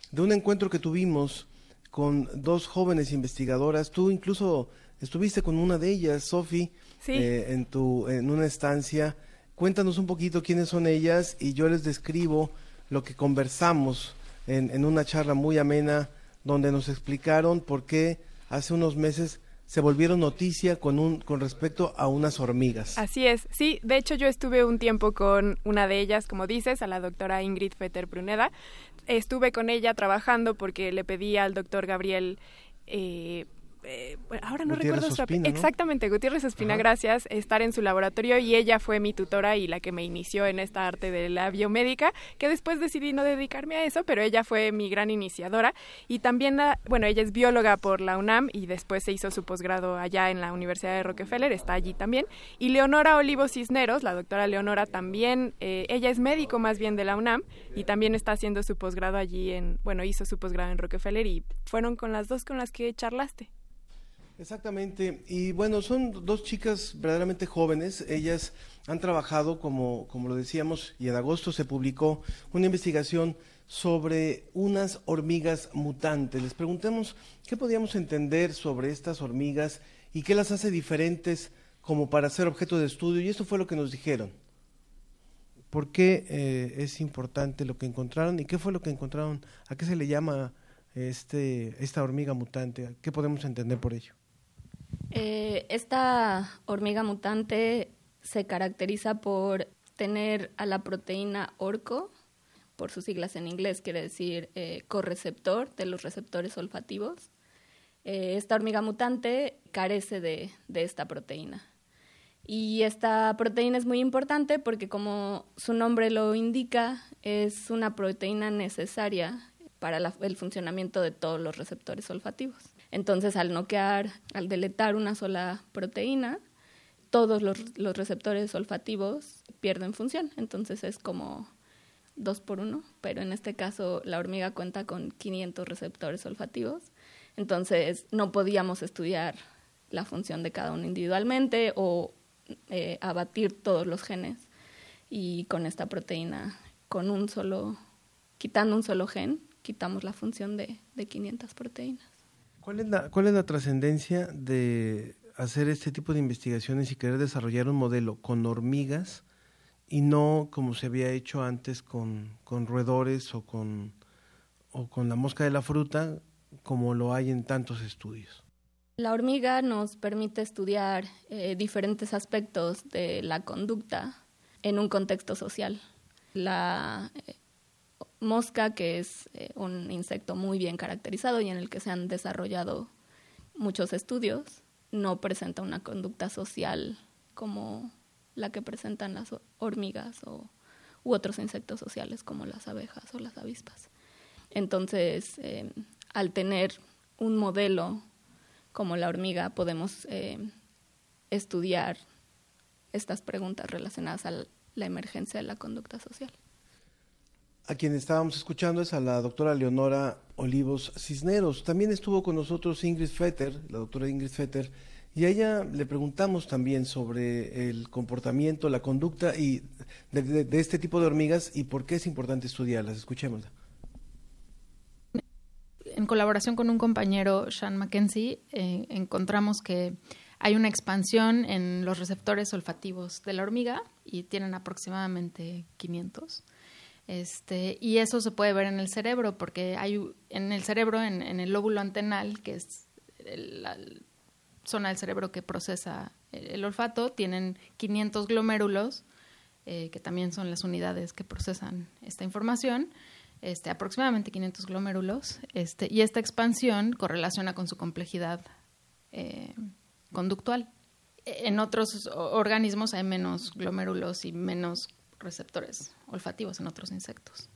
de un encuentro que tuvimos con dos jóvenes investigadoras. Tú incluso estuviste con una de ellas, Sofi, eh, en, tu, en una estancia. Cuéntanos un poquito quiénes son ellas y yo les describo lo que conversamos en, en una charla muy amena donde nos explicaron por qué hace unos meses se volvieron noticia con un con respecto a unas hormigas. Así es, sí, de hecho yo estuve un tiempo con una de ellas, como dices, a la doctora Ingrid Fetter Bruneda. Estuve con ella trabajando porque le pedí al doctor Gabriel eh, eh, ahora no recuerdo su Exactamente, Gutiérrez Espina, gracias, estar en su laboratorio y ella fue mi tutora y la que me inició en esta arte de la biomédica, que después decidí no dedicarme a eso, pero ella fue mi gran iniciadora. Y también, bueno, ella es bióloga por la UNAM y después se hizo su posgrado allá en la Universidad de Rockefeller, está allí también. Y Leonora Olivo Cisneros, la doctora Leonora también, eh, ella es médico más bien de la UNAM y también está haciendo su posgrado allí en, bueno, hizo su posgrado en Rockefeller y fueron con las dos con las que charlaste. Exactamente, y bueno, son dos chicas verdaderamente jóvenes, ellas han trabajado, como, como lo decíamos, y en agosto se publicó una investigación sobre unas hormigas mutantes. Les preguntemos qué podíamos entender sobre estas hormigas y qué las hace diferentes como para ser objeto de estudio, y esto fue lo que nos dijeron. ¿Por qué eh, es importante lo que encontraron y qué fue lo que encontraron? ¿A qué se le llama este, esta hormiga mutante? ¿Qué podemos entender por ello? Eh, esta hormiga mutante se caracteriza por tener a la proteína orco, por sus siglas en inglés, quiere decir eh, correceptor de los receptores olfativos. Eh, esta hormiga mutante carece de, de esta proteína. Y esta proteína es muy importante porque, como su nombre lo indica, es una proteína necesaria para el funcionamiento de todos los receptores olfativos. Entonces, al noquear, al deletar una sola proteína, todos los, receptores olfativos pierden función. Entonces es como dos por uno, pero en este caso la hormiga cuenta con 500 receptores olfativos. Entonces no podíamos estudiar la función de cada uno individualmente o eh, abatir todos los genes. Y con esta proteína, con un solo, quitando un solo gen, quitamos la función de, de 500 proteínas. ¿Cuál es la, cuál es la trascendencia de hacer este tipo de investigaciones y querer desarrollar un modelo con hormigas y no como se había hecho antes con, con roedores o con, o con la mosca de la fruta, como lo hay en tantos estudios? La hormiga nos permite estudiar eh, diferentes aspectos de la conducta en un contexto social. La eh, mosca, que es eh, un insecto muy bien caracterizado y en el que se han desarrollado muchos estudios, no presenta una conducta social como la que presentan las hormigas o, u otros insectos sociales como las abejas o las avispas. Entonces, eh, al tener un modelo como la hormiga, podemos eh, estudiar estas preguntas relacionadas a la emergencia de la conducta social. A quien estábamos escuchando es a la doctora Leonora Olivos Cisneros. También estuvo con nosotros Ingrid Fetter, la doctora Ingrid Fetter, y a ella le preguntamos también sobre el comportamiento, la conducta y de, este tipo de hormigas y por qué es importante estudiarlas. Escuchémosla. En colaboración con un compañero, Sean Mackenzie, eh, encontramos que hay una expansión en los receptores olfativos de la hormiga y tienen aproximadamente 500 este, y eso se puede ver en el cerebro, porque hay en el cerebro, en, el lóbulo antenal, que es la zona del cerebro que procesa el, olfato, tienen 500 glomérulos, eh, que también son las unidades que procesan esta información, este, aproximadamente 500 glomérulos, este, y esta expansión correlaciona con su complejidad eh, conductual. En otros organismos hay menos glomérulos y menos receptores olfativos en otros insectos.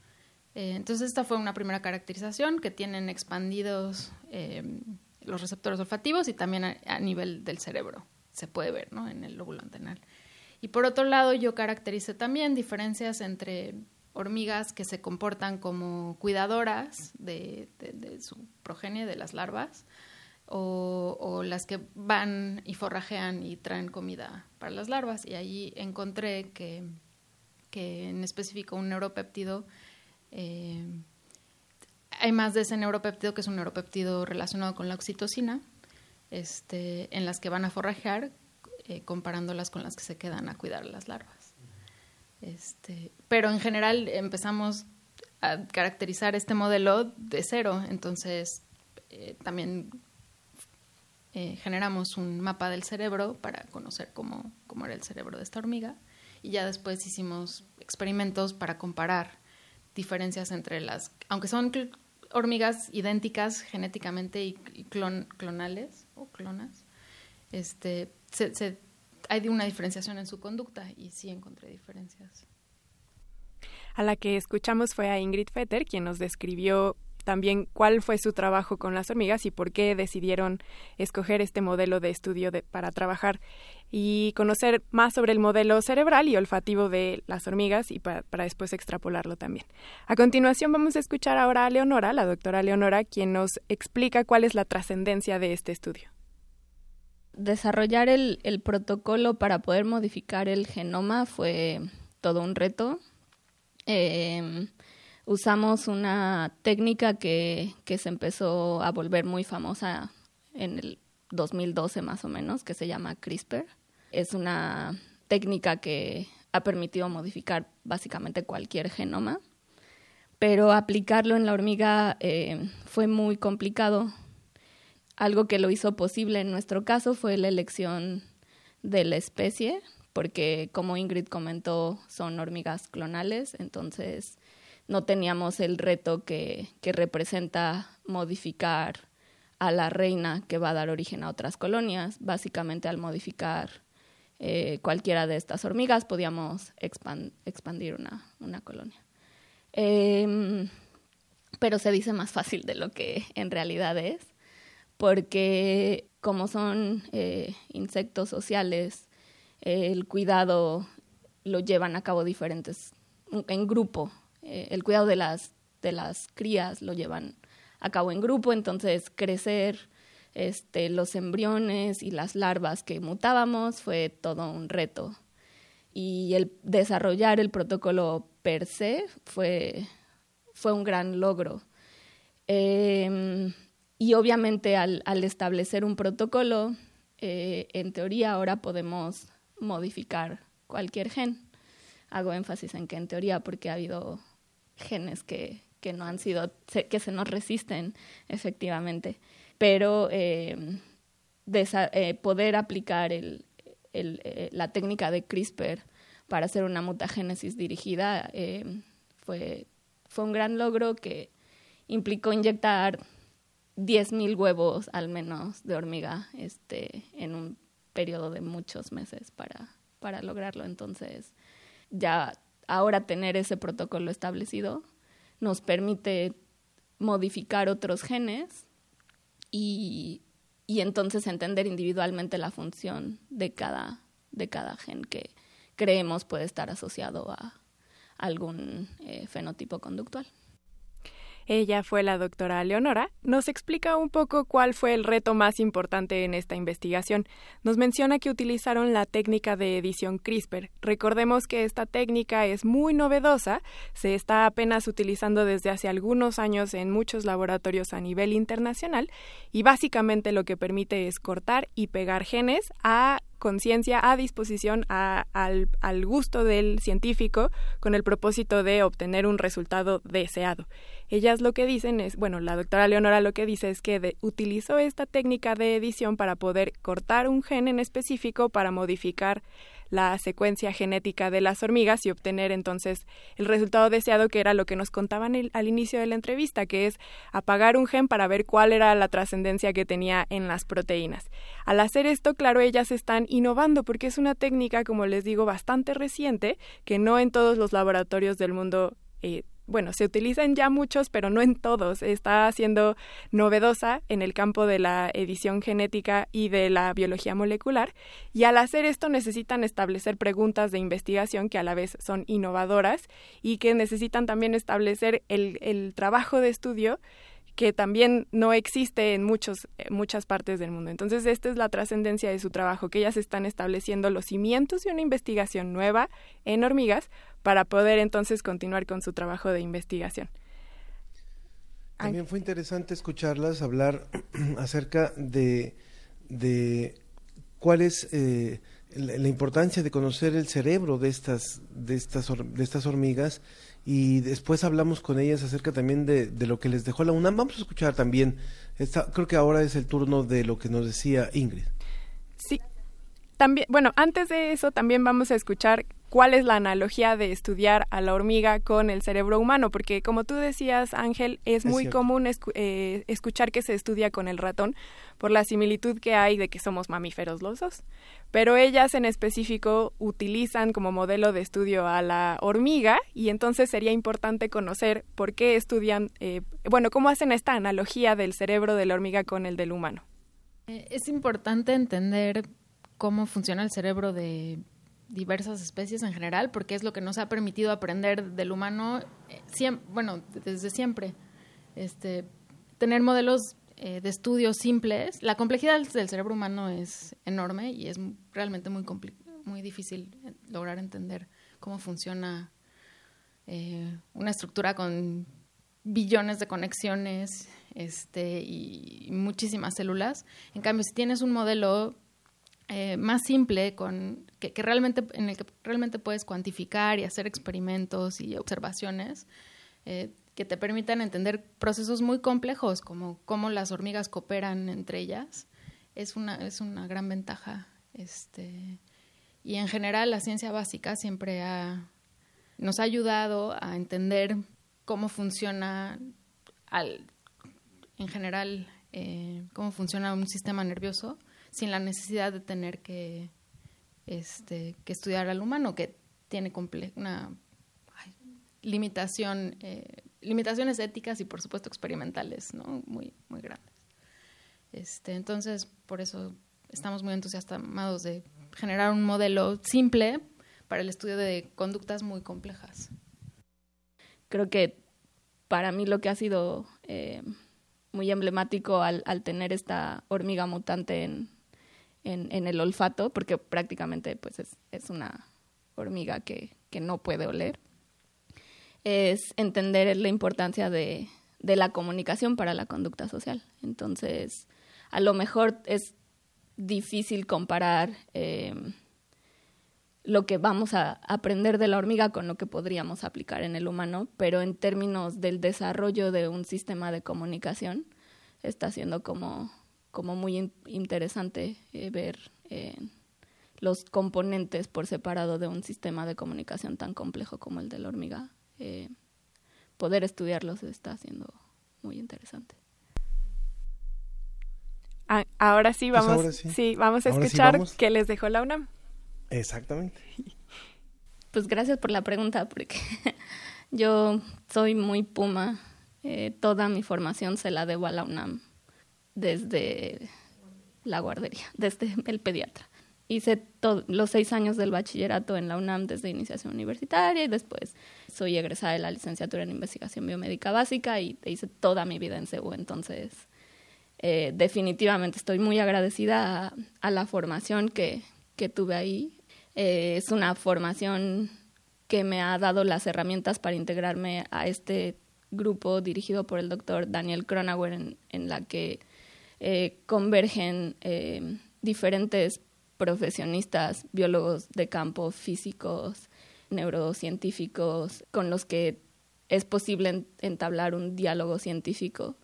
Eh, entonces esta fue una primera caracterización que tienen expandidos eh, los receptores olfativos y también a, nivel del cerebro se puede ver ¿no? en el lóbulo antenal. Y por otro lado yo caractericé también diferencias entre hormigas que se comportan como cuidadoras de, su progenie, de las larvas, o, o, las que van y forrajean y traen comida para las larvas. Y allí encontré que que en específico un neuropéptido, eh, hay más de ese neuropéptido que es un neuropéptido relacionado con la oxitocina, este, en las que van a forrajear, eh, comparándolas con las que se quedan a cuidar las larvas. Este, pero en general empezamos a caracterizar este modelo de cero, entonces eh, también generamos un mapa del cerebro para conocer cómo, cómo era el cerebro de esta hormiga y ya después hicimos experimentos para comparar diferencias entre las, aunque son hormigas idénticas genéticamente y, clonales o clonas, este, se, hay una diferenciación en su conducta y sí encontré diferencias. A la que escuchamos fue a Ingrid Fetter, quien nos describió también cuál fue su trabajo con las hormigas y por qué decidieron escoger este modelo de estudio para trabajar y conocer más sobre el modelo cerebral y olfativo de las hormigas y para, después extrapolarlo también. A continuación vamos a escuchar ahora a Leonora, la doctora Leonora, quien nos explica cuál es la trascendencia de este estudio. Desarrollar el, protocolo para poder modificar el genoma fue todo un reto. Em, usamos una técnica que, que se empezó a volver muy famosa en el 2012 más o menos, que se llama CRISPR es una técnica que ha permitido modificar básicamente cualquier genoma, pero aplicarlo en la hormiga eh, fue muy complicado. Algo que lo hizo posible en nuestro caso fue la elección de la especie, porque como Ingrid comentó, son hormigas clonales, entonces no teníamos el reto que, que representa modificar a la reina que va a dar origen a otras colonias, básicamente al modificar eh, cualquiera de estas hormigas podíamos expandir una, colonia. Em, pero se dice más fácil de lo que en realidad es, porque como son eh, insectos sociales, el cuidado lo llevan a cabo diferentes, en grupo. Eh, el cuidado de las, de las crías lo llevan a cabo en grupo, entonces crecer este, los embriones y las larvas que mutábamos fue todo un reto. Y el desarrollar el protocolo per se fue, fue un gran logro. Em, y obviamente al, al, establecer un protocolo, eh, en teoría ahora podemos modificar cualquier gen. Hago énfasis en que en teoría porque ha habido genes que, que no han sido, que se nos resisten efectivamente. Pero eh, eh, poder aplicar el, eh, la técnica de CRISPR para hacer una mutagénesis dirigida fue, fue un gran logro que implicó inyectar 10.000 huevos al menos de hormiga este, en un periodo de muchos meses para, para lograrlo. Entonces, ya ahora tener ese protocolo establecido nos permite modificar otros genes y, y entonces entender individualmente la función de cada, de cada gen que creemos puede estar asociado a algún eh, fenotipo conductual. Ella fue la doctora Leonora. Nos explica un poco cuál fue el reto más importante en esta investigación. Nos menciona que utilizaron la técnica de edición CRISPR. Recordemos que esta técnica es muy novedosa, se está apenas utilizando desde hace algunos años en muchos laboratorios a nivel internacional y básicamente lo que permite es cortar y pegar genes a conciencia a disposición al, al gusto del científico con el propósito de obtener un resultado deseado. Ellas lo que dicen es, bueno, la doctora Leonora lo que dice es que utilizó esta técnica de edición para poder cortar un gen en específico para modificar la secuencia genética de las hormigas y obtener entonces el resultado deseado que era lo que nos contaban al inicio de la entrevista, que es apagar un gen para ver cuál era la trascendencia que tenía en las proteínas. Al hacer esto, claro, ellas están innovando porque es una técnica, como les digo, bastante reciente, que no en todos los laboratorios del mundo eh, bueno, se utilizan ya muchos, pero no en todos. Está siendo novedosa en el campo de la edición genética y de la biología molecular. Y al hacer esto necesitan establecer preguntas de investigación que a la vez son innovadoras y que necesitan también establecer el, el trabajo de estudio que también no existe en muchos, eh, muchas partes del mundo. Entonces, esta es la trascendencia de su trabajo, que ellas están estableciendo los cimientos de una investigación nueva en hormigas para poder entonces continuar con su trabajo de investigación. También fue interesante escucharlas hablar acerca de, de cuál es eh, la, importancia de conocer el cerebro de estas, de estas, de estas hormigas y después hablamos con ellas acerca también de, de, lo que les dejó la UNAM. Vamos a escuchar también, creo que ahora es el turno de lo que nos decía Ingrid. Sí, también, bueno, antes de eso también vamos a escuchar cuál es la analogía de estudiar a la hormiga con el cerebro humano, porque como tú decías, Ángel, es, muy común eh, escuchar que se estudia con el ratón por la similitud que hay de que somos mamíferos los dos. Pero ellas en específico utilizan como modelo de estudio a la hormiga y entonces sería importante conocer por qué estudian, eh, bueno, cómo hacen esta analogía del cerebro de la hormiga con el del humano. Eh, es importante entender cómo funciona el cerebro de diversas especies en general, porque es lo que nos ha permitido aprender del humano, eh, bueno, desde siempre. Este, tener modelos eh, de estudios simples. La complejidad del cerebro humano es enorme y es realmente muy, muy difícil lograr entender cómo funciona eh, una estructura con billones de conexiones este, y muchísimas células. En cambio, si tienes un modelo eh, más simple con que, realmente en el que realmente puedes cuantificar y hacer experimentos y observaciones eh, que te permitan entender procesos muy complejos como cómo las hormigas cooperan entre ellas es una es una gran ventaja este y en general la ciencia básica siempre ha nos ha ayudado a entender cómo funciona al, en general eh, cómo funciona un sistema nervioso sin la necesidad de tener que, este, que estudiar al humano, que tiene una limitación eh, limitaciones éticas y por supuesto experimentales, ¿no? Muy, muy grandes. Este, entonces, por eso estamos muy entusiasmados de generar un modelo simple para el estudio de conductas muy complejas. Creo que para mí lo que ha sido eh, muy emblemático al, tener esta hormiga mutante en, en, el olfato, porque prácticamente pues es, es una hormiga que, que, no puede oler, es entender la importancia de, de la comunicación para la conducta social. Entonces, a lo mejor es difícil comparar eh, lo que vamos a aprender de la hormiga con lo que podríamos aplicar en el humano, pero en términos del desarrollo de un sistema de comunicación está siendo como, como muy interesante eh, ver eh, los componentes por separado de un sistema de comunicación tan complejo como el de la hormiga. poder estudiarlos está siendo muy interesante. Ah, ahora sí pues vamos, sí. vamos a escuchar qué les dejó la UNAM. Exactamente. Pues gracias por la pregunta, porque yo soy muy puma. Eh, toda mi formación se la debo a la UNAM desde la guardería, desde el pediatra. Hice los seis años del bachillerato en la UNAM desde iniciación universitaria y después soy egresada de la licenciatura en investigación biomédica básica y hice toda mi vida en CEU. Entonces, eh, definitivamente estoy muy agradecida a, la formación que, que tuve ahí. Eh, es una formación que me ha dado las herramientas para integrarme a este grupo dirigido por el doctor Daniel Cronauer, en, la que eh, convergen diferentes profesionistas, biólogos de campo, físicos, neurocientíficos, con los que es posible entablar un diálogo científico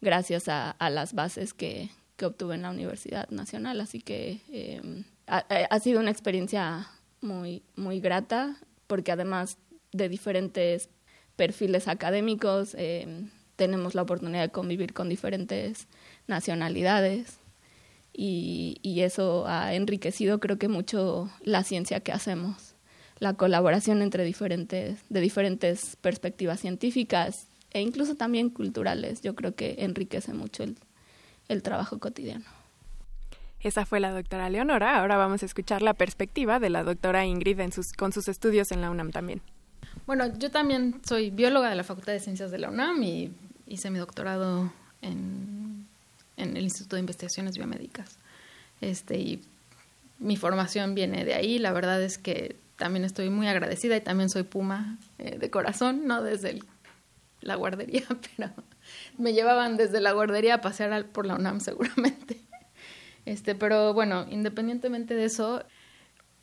gracias a, las bases que, que, obtuve en la Universidad Nacional. Así que em, ha, sido una experiencia muy, muy grata, porque además de diferentes perfiles académicos, em, tenemos la oportunidad de convivir con diferentes nacionalidades y, y, eso ha enriquecido creo que mucho la ciencia que hacemos, la colaboración entre diferentes, de diferentes perspectivas científicas e incluso también culturales. Yo creo que enriquece mucho el, el trabajo cotidiano. Esa fue la doctora Leonora. Ahora vamos a escuchar la perspectiva de la doctora Ingrid en sus, con sus estudios en la UNAM también. Bueno, yo también soy bióloga de la Facultad de Ciencias de la UNAM y hice mi doctorado en, en el Instituto de Investigaciones Biomédicas. Este, y mi formación viene de ahí. La verdad es que también estoy muy agradecida y también soy puma eh, de corazón, ¿no? Desde la guardería, pero me llevaban desde la guardería a pasear por la UNAM seguramente. Este, pero bueno, independientemente de eso,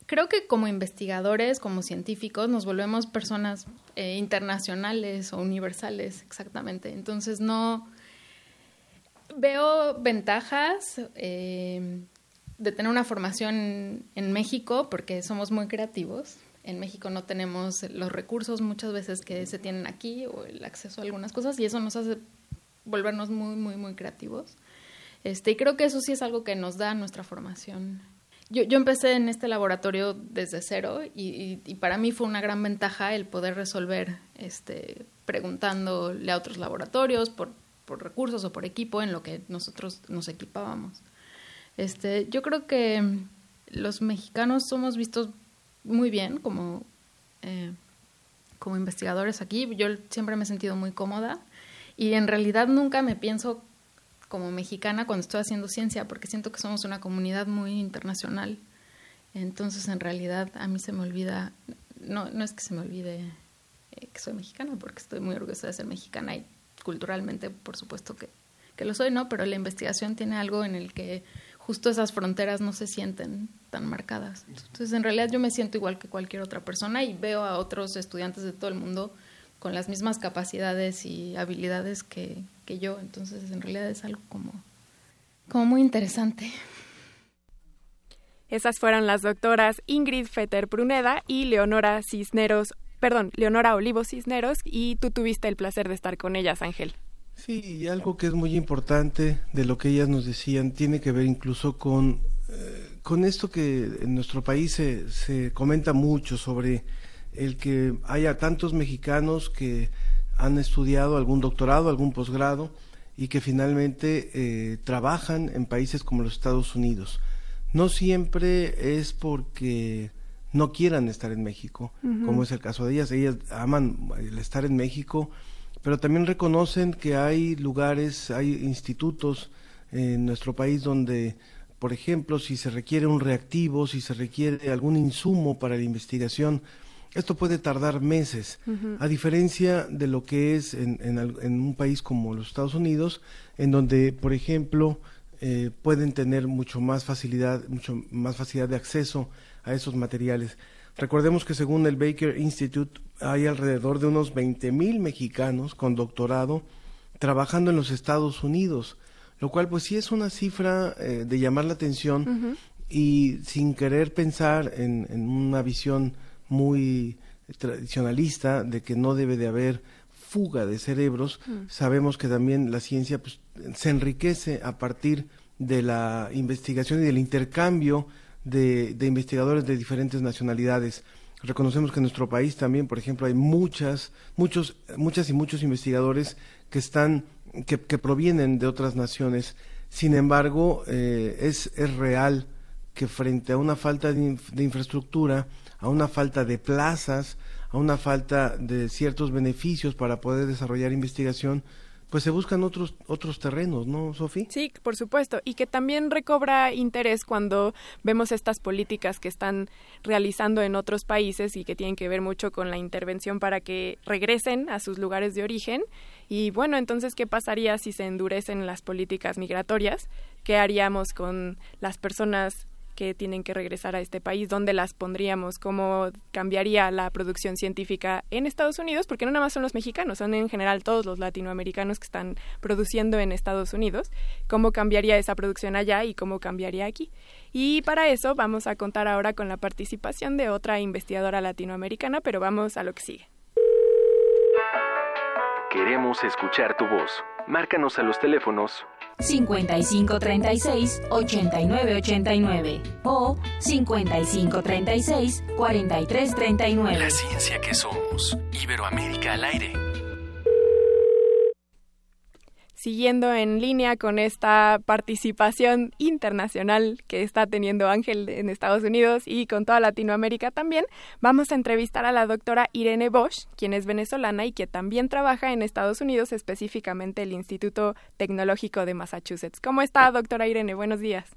creo que como investigadores, como científicos, nos volvemos personas eh, internacionales o universales, exactamente. Entonces no veo ventajas eh, de tener una formación en México porque somos muy creativos en México no tenemos los recursos muchas veces que se tienen aquí o el acceso a algunas cosas y eso nos hace volvernos muy, muy, muy creativos. Este, y creo que eso sí es algo que nos da nuestra formación. Yo, yo empecé en este laboratorio desde cero y, y, para mí fue una gran ventaja el poder resolver este, preguntándole a otros laboratorios por, por recursos o por equipo en lo que nosotros nos equipábamos. Este, yo creo que los mexicanos somos vistos muy bien como, eh, como investigadores aquí. Yo siempre me he sentido muy cómoda y en realidad nunca me pienso como mexicana cuando estoy haciendo ciencia porque siento que somos una comunidad muy internacional. Entonces, en realidad, a mí se me olvida, no, no es que se me olvide eh, que soy mexicana, porque estoy muy orgullosa de ser mexicana y culturalmente, por supuesto que, que lo soy, ¿no? Pero la investigación tiene algo en el que justo esas fronteras no se sienten tan marcadas. Entonces, en realidad yo me siento igual que cualquier otra persona y veo a otros estudiantes de todo el mundo con las mismas capacidades y habilidades que, que yo. Entonces, en realidad es algo como, como muy interesante. Esas fueron las doctoras Ingrid Fetter Pruneda y Leonora Cisneros, perdón, Leonora Olivo Cisneros, y tú tuviste el placer de estar con ellas, Ángel. Sí, y algo que es muy importante de lo que ellas nos decían tiene que ver incluso con, eh, con esto que en nuestro país se, se comenta mucho sobre el que haya tantos mexicanos que han estudiado algún doctorado, algún posgrado y que finalmente eh, trabajan en países como los Estados Unidos. No siempre es porque no quieran estar en México, como es el caso de ellas. Ellas aman el estar en México, pero también reconocen que hay lugares, hay institutos en nuestro país donde, por ejemplo, si se requiere un reactivo, si se requiere algún insumo para la investigación, esto puede tardar meses, a diferencia de lo que es en, en, un país como los Estados Unidos, en donde, por ejemplo, eh, pueden tener mucho más facilidad, mucho más facilidad de acceso a esos materiales. Recordemos que según el Baker Institute hay alrededor de unos 20 mil mexicanos con doctorado trabajando en los Estados Unidos, lo cual pues sí es una cifra eh, de llamar la atención y sin querer pensar en, una visión muy tradicionalista de que no debe de haber fuga de cerebros, mm. sabemos que también la ciencia pues, se enriquece a partir de la investigación y del intercambio de, investigadores de diferentes nacionalidades. Reconocemos que en nuestro país también, por ejemplo, hay muchas, muchos, muchas y muchos investigadores que están, que, provienen de otras naciones. Sin embargo, eh, es, es real que frente a una falta de, de, infraestructura, a una falta de plazas, a una falta de ciertos beneficios para poder desarrollar investigación, pues se buscan otros otros terrenos, ¿no, Sofi? Sí, por supuesto, y que también recobra interés cuando vemos estas políticas que están realizando en otros países y que tienen que ver mucho con la intervención para que regresen a sus lugares de origen. Y bueno, entonces, ¿qué pasaría si se endurecen las políticas migratorias? ¿Qué haríamos con las personas que tienen que regresar a este país, dónde las pondríamos, cómo cambiaría la producción científica en Estados Unidos, porque no nada más son los mexicanos, son en general todos los latinoamericanos que están produciendo en Estados Unidos, cómo cambiaría esa producción allá y cómo cambiaría aquí. Y para eso vamos a contar ahora con la participación de otra investigadora latinoamericana, pero vamos a lo que sigue. Queremos escuchar tu voz. Márcanos a los teléfonos 5536 8989 o 5536 4339. La ciencia que somos. Iberoamérica al aire siguiendo en línea con esta participación internacional que está teniendo Ángel en Estados Unidos y con toda Latinoamérica también, vamos a entrevistar a la doctora Irene Bosch, quien es venezolana y que también trabaja en Estados Unidos, específicamente el Instituto Tecnológico de Massachusetts. ¿Cómo está, doctora Irene? Buenos días.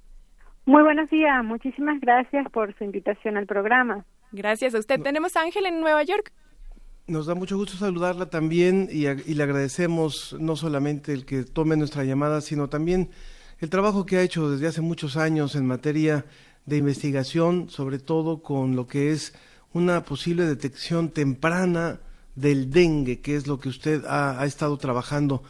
Muy buenos días, muchísimas gracias por su invitación al programa. Gracias a usted. Tenemos a Ángel en Nueva York. Nos da mucho gusto saludarla también y, le agradecemos no solamente el que tome nuestra llamada, sino también el trabajo que ha hecho desde hace muchos años en materia de investigación, sobre todo con lo que es una posible detección temprana del dengue, que es lo que usted ha, ha, estado trabajando.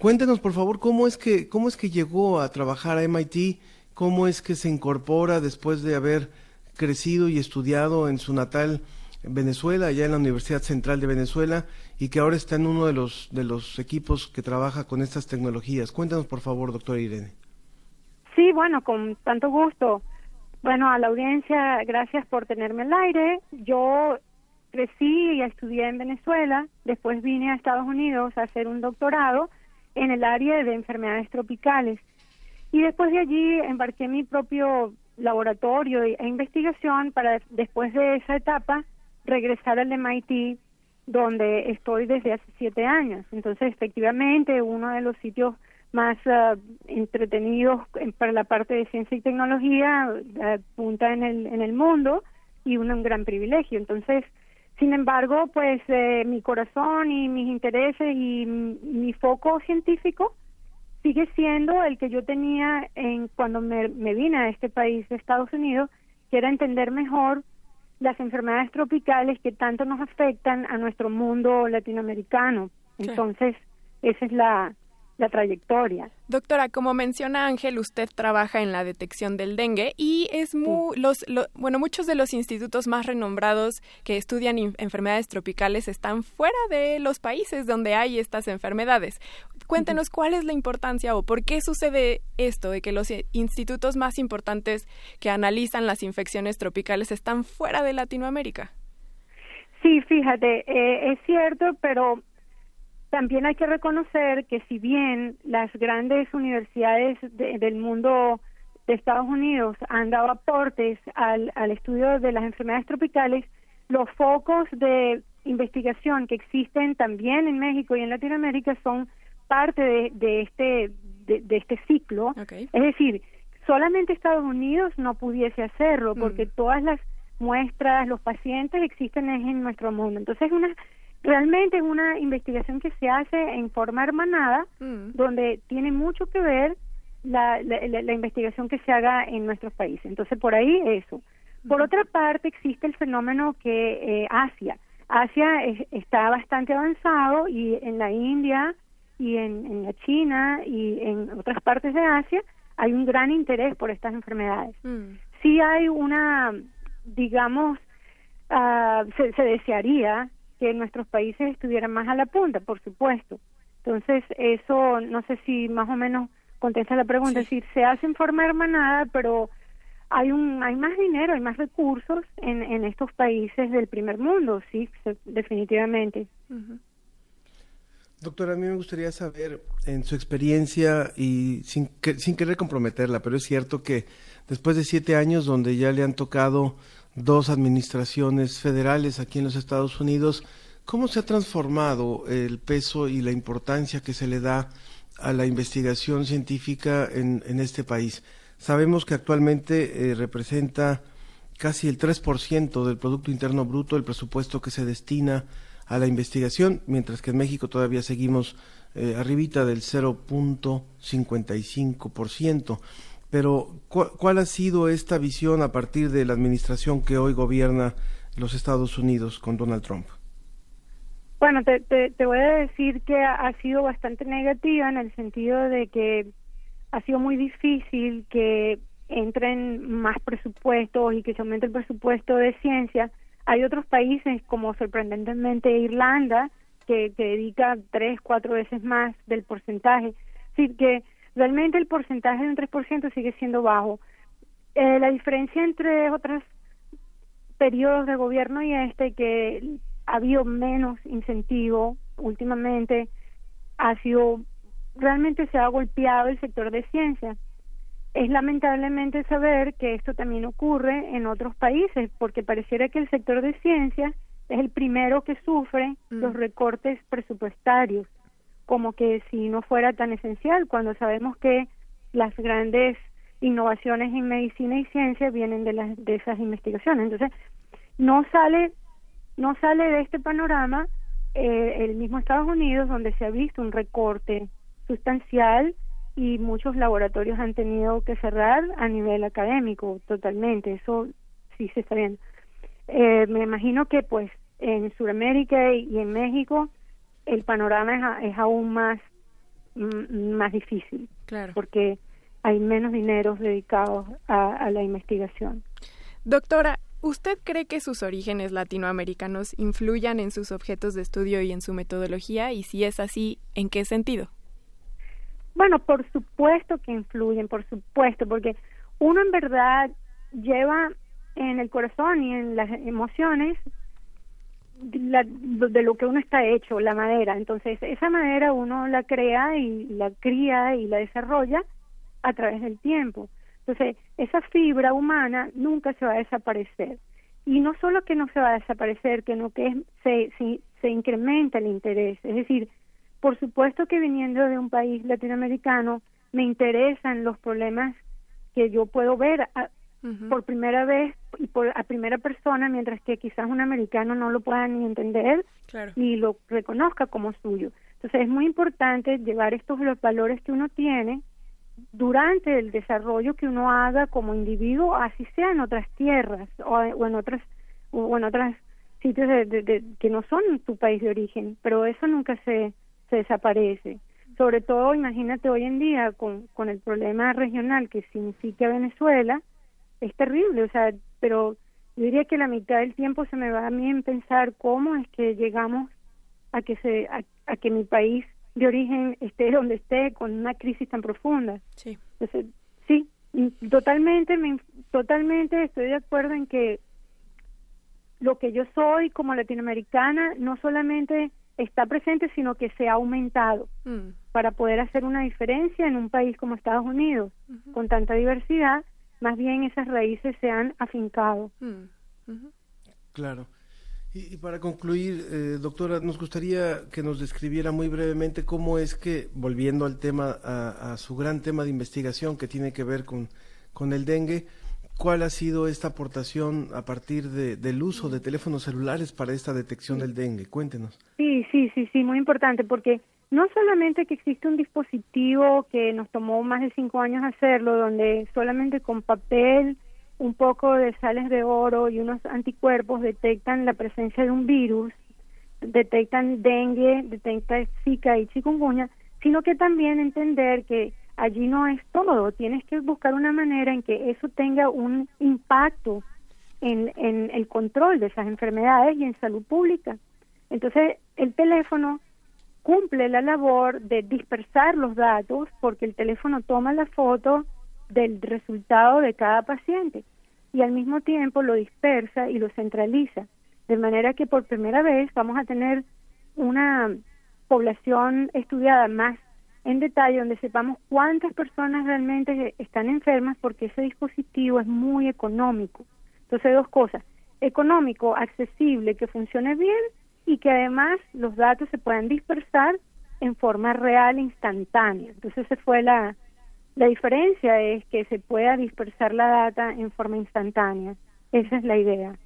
Cuéntenos, por favor, cómo es que cómo es que llegó a trabajar a MIT, cómo es que se incorpora después de haber crecido y estudiado en su natal Venezuela, allá en la Universidad Central de Venezuela, y que ahora está en uno de los, de los equipos que trabaja con estas tecnologías. Cuéntanos, por favor, doctora Irene. Sí, bueno, con tanto gusto. Bueno, a la audiencia, gracias por tenerme al aire. Yo crecí y estudié en Venezuela, después vine a Estados Unidos a hacer un doctorado en el área de enfermedades tropicales. Y después de allí embarqué mi propio laboratorio e investigación para después de esa etapa regresar al MIT, donde estoy desde hace siete años. Entonces, efectivamente, uno de los sitios más ah, entretenidos para la parte de ciencia y tecnología, uh, punta en el, en el mundo y un, gran privilegio. Entonces, sin embargo, pues eh, mi corazón y mis intereses y mi foco científico sigue siendo el que yo tenía en cuando me, me vine a este país de Estados Unidos, que era entender mejor las enfermedades tropicales que tanto nos afectan a nuestro mundo latinoamericano. Entonces, esa es la, la trayectoria. Doctora, como menciona Ángel, usted trabaja en la detección del dengue y es muy, los, bueno, muchos de los institutos más renombrados que estudian enfermedades tropicales están fuera de los países donde hay estas enfermedades. Cuéntenos cuál es la importancia o por qué sucede esto de que los institutos más importantes que analizan las infecciones tropicales están fuera de Latinoamérica. Sí, fíjate, eh, es cierto, pero también hay que reconocer que si bien las grandes universidades del mundo de Estados Unidos han dado aportes al, al estudio de las enfermedades tropicales, los focos de investigación que existen también en México y en Latinoamérica son parte de, de este de, este ciclo. Es decir, solamente Estados Unidos no pudiese hacerlo porque todas las muestras, los pacientes existen en nuestro mundo. Entonces, una realmente es una investigación que se hace en forma hermanada, mm. donde tiene mucho que ver la, la, investigación que se haga en nuestros países. Entonces, por ahí eso. Por otra parte, existe el fenómeno que eh, Asia. Asia está bastante avanzado y en la India y en, en, la China y en otras partes de Asia hay un gran interés por estas enfermedades. Mm. Sí hay una, digamos, uh, se, se desearía que nuestros países estuvieran más a la punta, por supuesto. Entonces, eso no sé si más o menos contesta la pregunta, es decir, se hace en forma hermanada, pero hay un hay más dinero, hay más recursos en, en estos países del primer mundo, sí, definitivamente. Doctora, a mí me gustaría saber, en su experiencia, y sin, sin querer comprometerla, pero es cierto que después de siete años donde ya le han tocado dos administraciones federales aquí en los Estados Unidos, ¿cómo se ha transformado el peso y la importancia que se le da a la investigación científica en, en este país? Sabemos que actualmente eh, representa casi el 3% del Producto Interno Bruto, el presupuesto que se destina a la investigación, mientras que en México todavía seguimos eh, arribita del 0.55%. Pero, ¿cuál ha sido esta visión a partir de la administración que hoy gobierna los Estados Unidos con Donald Trump? Bueno, te, voy a decir que ha, sido bastante negativa en el sentido de que ha sido muy difícil que entren más presupuestos y que se aumente el presupuesto de ciencia. Hay otros países, como sorprendentemente Irlanda, que, que dedica tres, cuatro veces más del porcentaje. Así que realmente el porcentaje de un 3% sigue siendo bajo. Eh, la diferencia entre otros periodos de gobierno y este, que ha habido menos incentivo últimamente, ha sido, realmente se ha golpeado el sector de ciencia. Es lamentablemente saber que esto también ocurre en otros países, porque pareciera que el sector de ciencia es el primero que sufre mm. los recortes presupuestarios como que si no fuera tan esencial, cuando sabemos que las grandes innovaciones en medicina y ciencia vienen de, las, de esas investigaciones. Entonces, no sale, no sale de este panorama eh, el mismo Estados Unidos, donde se ha visto un recorte sustancial y muchos laboratorios han tenido que cerrar a nivel académico totalmente. Eso sí se está viendo. Eh, me imagino que pues en Sudamérica y en México el panorama es, aún más, mm, más difícil. Claro. Porque hay menos dinero dedicados a, la investigación. Doctora, ¿usted cree que sus orígenes latinoamericanos influyan en sus objetos de estudio y en su metodología? Y si es así, ¿en qué sentido? Bueno, por supuesto que influyen, por supuesto, porque uno en verdad lleva en el corazón y en las emociones de lo que uno está hecho, la madera. Entonces, esa madera uno la crea y la cría y la desarrolla a través del tiempo. Entonces, esa fibra humana nunca se va a desaparecer. Y no solo que no se va a desaparecer, sino que se, se, se incrementa el interés. Es decir, por supuesto que viniendo de un país latinoamericano, me interesan los problemas que yo puedo ver por primera vez y por a primera persona, mientras que quizás un americano no lo pueda ni entender ni lo reconozca como suyo. Entonces es muy importante llevar estos los valores que uno tiene durante el desarrollo que uno haga como individuo, así sea en otras tierras o, en otras o en otros sitios de, que no son tu país de origen, pero eso nunca se, se desaparece. Sobre todo, imagínate hoy en día con, con el problema regional que significa Venezuela, es terrible, o sea, pero yo diría que la mitad del tiempo se me va a mí en pensar cómo es que llegamos a que se a, que mi país de origen esté donde esté con una crisis tan profunda. Sí. Entonces, sí, totalmente me, totalmente estoy de acuerdo en que lo que yo soy como latinoamericana no solamente está presente, sino que se ha aumentado Mm. para poder hacer una diferencia en un país como Estados Unidos, con tanta diversidad, más bien esas raíces se han afincado. Mm. Claro. Y, y para concluir, eh, doctora, nos gustaría que nos describiera muy brevemente cómo es que, volviendo al tema, a, a su gran tema de investigación que tiene que ver con, con el dengue, ¿cuál ha sido esta aportación a partir de- del uso de teléfonos celulares para esta detección del dengue? Cuéntenos. Sí, sí, sí, sí, muy importante, porque no solamente que existe un dispositivo que nos tomó más de cinco años hacerlo, donde solamente con papel, un poco de sales de oro y unos anticuerpos detectan la presencia de un virus, detectan dengue, detectan zika y chikungunya, sino que también entender que allí no es todo, tienes que buscar una manera en que eso tenga un impacto en, en el control de esas enfermedades y en salud pública. Entonces, el teléfono cumple la labor de dispersar los datos porque el teléfono toma la foto del resultado de cada paciente y al mismo tiempo lo dispersa y lo centraliza. De manera que por primera vez vamos a tener una población estudiada más en detalle donde sepamos cuántas personas realmente están enfermas porque ese dispositivo es muy económico. Entonces, dos cosas. Económico, accesible, que funcione bien y que además los datos se puedan dispersar en forma real, instantánea. Entonces, esa fue la, la diferencia, es que se pueda dispersar la data en forma instantánea. Esa es la idea.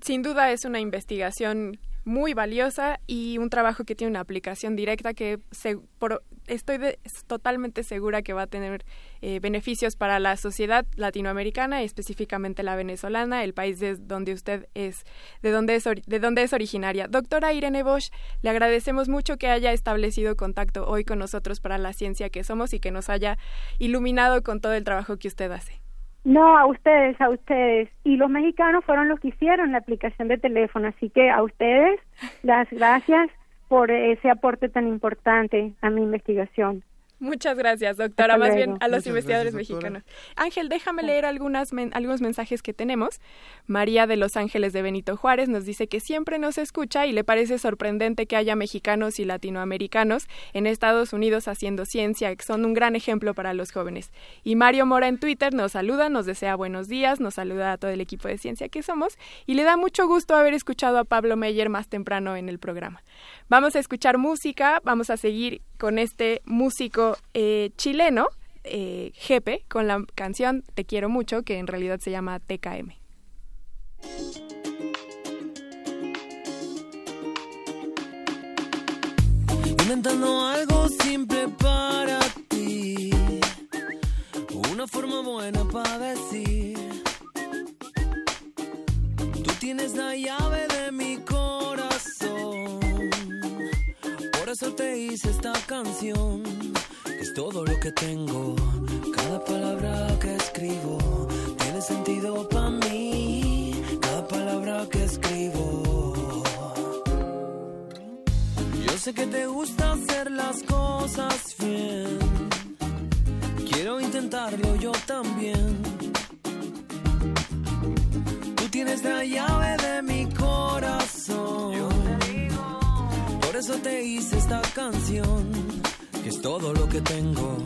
Sin duda es una investigación muy valiosa y un trabajo que tiene una aplicación directa que se, por, estoy de, totalmente segura que va a tener eh, beneficios para la sociedad latinoamericana y específicamente la venezolana, el país de donde usted es, de donde es, de donde es originaria. Doctora Irene Bosch, le agradecemos mucho que haya establecido contacto hoy con nosotros para la ciencia que somos y que nos haya iluminado con todo el trabajo que usted hace. No, a ustedes, a ustedes. Y los mexicanos fueron los que hicieron la aplicación de teléfono, así que a ustedes las gracias por ese aporte tan importante a mi investigación. Muchas gracias, doctora. Hasta Más luego. bien a los Muchas investigadores gracias, mexicanos. Ángel, déjame leer algunas men- algunos mensajes que tenemos. María de Los Ángeles de Benito Juárez nos dice que siempre nos escucha y le parece sorprendente que haya mexicanos y latinoamericanos en Estados Unidos haciendo ciencia, que son un gran ejemplo para los jóvenes. Y Mario Mora en Twitter nos saluda, nos desea buenos días, nos saluda a todo el equipo de ciencia que somos y le da mucho gusto haber escuchado a Pablo Meyer más temprano en el programa. Vamos a escuchar música, vamos a seguir con este músico eh, chileno, eh, Jepe, con la canción Te quiero mucho, que en realidad se llama TKM. Inventando algo simple para ti. Una forma buena para decir. Tú tienes la llave de mi corazón. Eso te hice esta canción. Es todo lo que tengo. Cada palabra que escribo tiene sentido para mí. Cada palabra que escribo. Yo sé que te gusta hacer las cosas bien. Quiero intentarlo yo también. Tú tienes la llave de mi corazón. Por eso te hice esta canción, que es todo lo que tengo.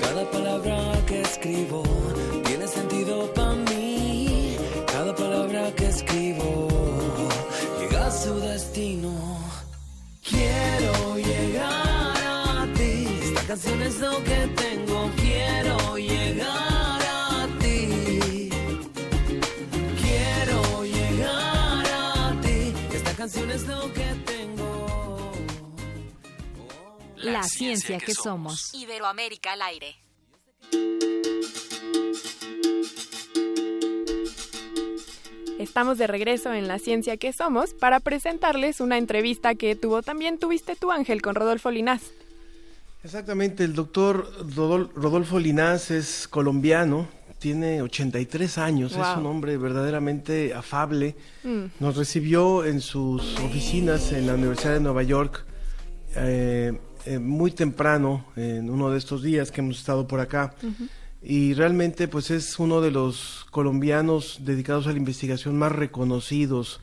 Cada palabra que escribo tiene sentido para mí. Cada palabra que escribo llega a su destino. Quiero llegar a ti. Esta canción es lo que tengo. Quiero llegar a ti. Quiero llegar a ti. Esta canción es lo que tengo. La ciencia que somos. Iberoamérica al aire. Estamos de regreso en La Ciencia que Somos para presentarles una entrevista que tuvo también tuviste tú, Ángel, con Rodolfo Linás. Exactamente, el doctor Rodol- Rodolfo Linás es colombiano, tiene 83 años, es un hombre verdaderamente afable. Mm. Nos recibió en sus oficinas en la Universidad de Nueva York eh, eh, muy temprano, en uno de estos días que hemos estado por acá. Y realmente pues es uno de los colombianos dedicados a la investigación más reconocidos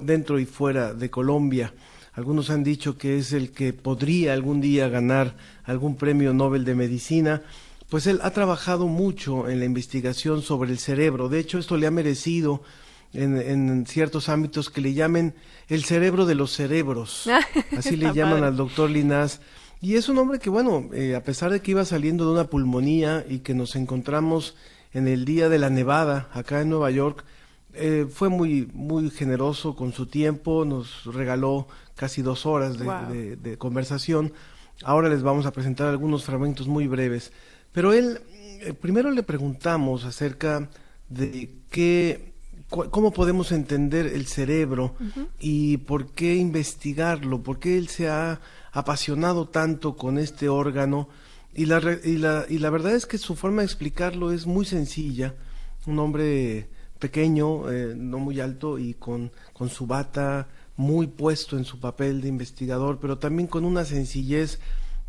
dentro y fuera de Colombia. algunos han dicho que es el que podría algún día ganar algún premio Nobel de Medicina, pues él ha trabajado mucho en la investigación sobre el cerebro. De hecho, esto le ha merecido en, ciertos ámbitos que le llamen el cerebro de los cerebros. Así le llaman al doctor Linás. Y es un hombre que, bueno, eh, a pesar de que iba saliendo de una pulmonía y que nos encontramos en el día de la nevada acá en Nueva York, eh, fue muy, muy generoso con su tiempo, nos regaló casi dos horas de, conversación. Ahora les vamos a presentar algunos fragmentos muy breves. Pero él, eh, primero le preguntamos acerca de qué, cómo podemos entender el cerebro y por qué investigarlo, por qué él se ha apasionado tanto con este órgano. Y la, y la, y la verdad es que su forma de explicarlo es muy sencilla. Un hombre pequeño, eh, no muy alto y con, con su bata muy puesto en su papel de investigador, pero también con una sencillez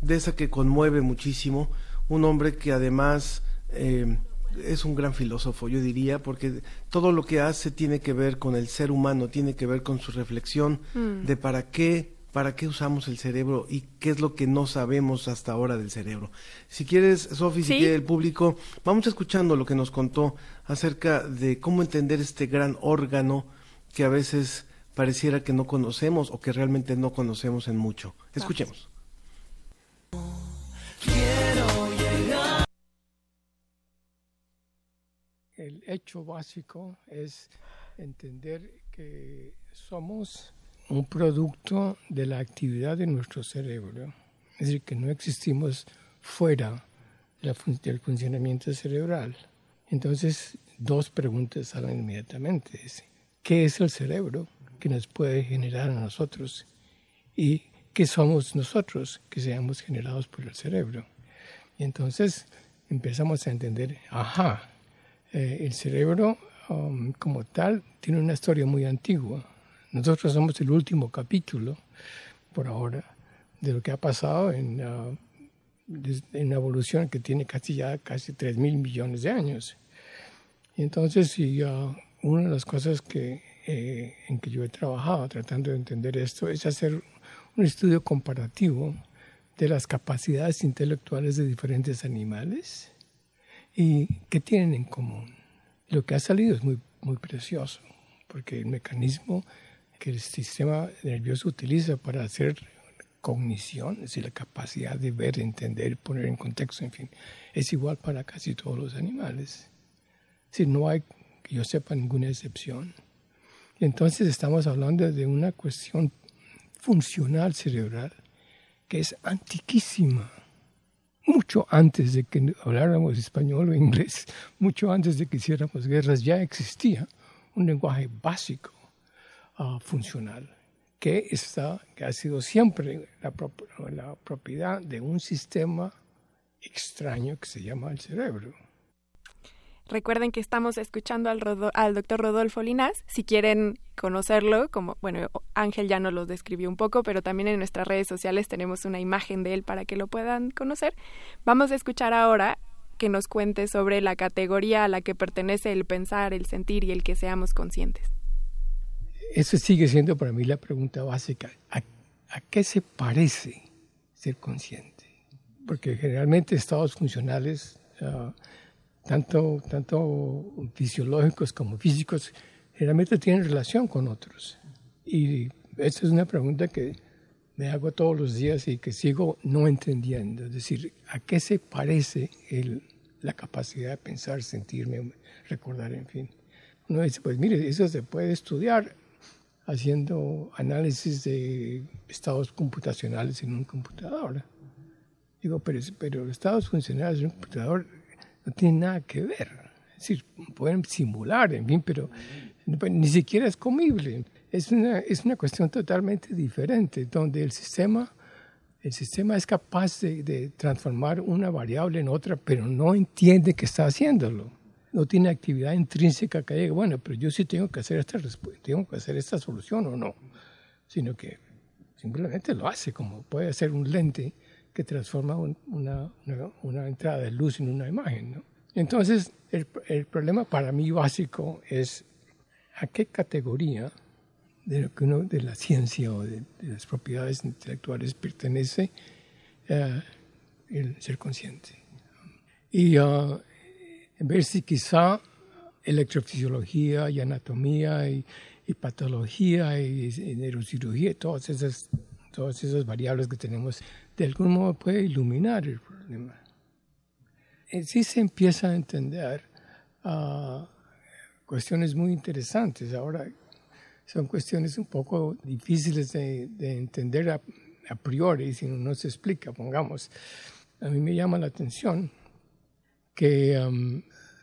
de esa que conmueve muchísimo, un hombre que además eh, es un gran filósofo, yo diría, porque todo lo que hace tiene que ver con el ser humano, tiene que ver con su reflexión mm. de para qué para qué usamos el cerebro y qué es lo que no sabemos hasta ahora del cerebro. Si quieres, Sofi, si quiere el público, vamos escuchando lo que nos contó acerca de cómo entender este gran órgano que a veces pareciera que no conocemos o que realmente no conocemos en mucho. Escuchemos. El hecho básico es entender que somos un producto de la actividad de nuestro cerebro. Es decir, que no existimos fuera del funcionamiento cerebral. Entonces, dos preguntas salen inmediatamente. ¿Qué es el cerebro que nos puede generar a nosotros? ¿Y qué somos nosotros que seamos generados por el cerebro? Y entonces empezamos a entender, ajá, eh, el cerebro um, como tal tiene una historia muy antigua nosotros somos el último capítulo, por ahora, de lo que ha pasado en, uh, en una evolución que tiene casi ya casi 3 mil millones de años. Y entonces, y, uh, una de las cosas que, eh, en que yo he trabajado tratando de entender esto es hacer un estudio comparativo de las capacidades intelectuales de diferentes animales y qué tienen en común. Lo que ha salido es muy, muy precioso, porque el mecanismo que el sistema nervioso utiliza para hacer cognición, es decir, la capacidad de ver, entender, poner en contexto, en fin, es igual para casi todos los animales. Si no hay, que yo sepa, ninguna excepción. entonces estamos hablando de una cuestión funcional cerebral que es antiquísima, mucho antes de que habláramos español o inglés, mucho antes de que hiciéramos guerras, ya existía un lenguaje básico funcional, que, está, que ha sido siempre la, la propiedad de un sistema extraño que se llama el cerebro. Recuerden que estamos escuchando al, doctor Rodolfo Linas. Si quieren conocerlo, como, bueno, Ángel ya nos lo describió un poco, pero también en nuestras redes sociales tenemos una imagen de él para que lo puedan conocer. Vamos a escuchar ahora que nos cuente sobre la categoría a la que pertenece el pensar, el sentir y el que seamos conscientes. Esa sigue siendo para mí la pregunta básica. ¿A, qué se parece ser consciente? Porque generalmente estados funcionales, tanto, tanto fisiológicos como físicos, generalmente tienen relación con otros. Y esta es una pregunta que me hago todos los días y que sigo no entendiendo. Es decir, ¿a qué se parece el, la capacidad de pensar, sentirme, recordar, en fin? Uno dice, pues mire, eso se puede estudiar haciendo análisis de estados computacionales en un computador. Digo, pero, pero estados funcionales de un computador no tienen nada que ver. Es decir, pueden simular, en fin, pero ni siquiera es comible. Es una, es una cuestión totalmente diferente, donde el sistema, el sistema es capaz de, de transformar una variable en otra, pero no entiende que está haciéndolo no tiene actividad intrínseca que diga, bueno, pero yo sí tengo que hacer esta tengo que hacer esta solución o no, sino que simplemente lo hace, como puede ser un lente que transforma una, una, entrada de luz en una imagen. ¿no? Entonces, el, el, problema para mí básico es a qué categoría de lo que uno de la ciencia o de, las propiedades intelectuales pertenece eh, el ser consciente. Y uh, ver si quizá electrofisiología y anatomía y, patología y, neurocirugía, todas esas, todas esas variables que tenemos, de algún modo puede iluminar el problema. Eh, sí se empieza a entender uh, cuestiones muy interesantes. Ahora son cuestiones un poco difíciles de, entender a, priori si no se explica, pongamos. A mí me llama la atención que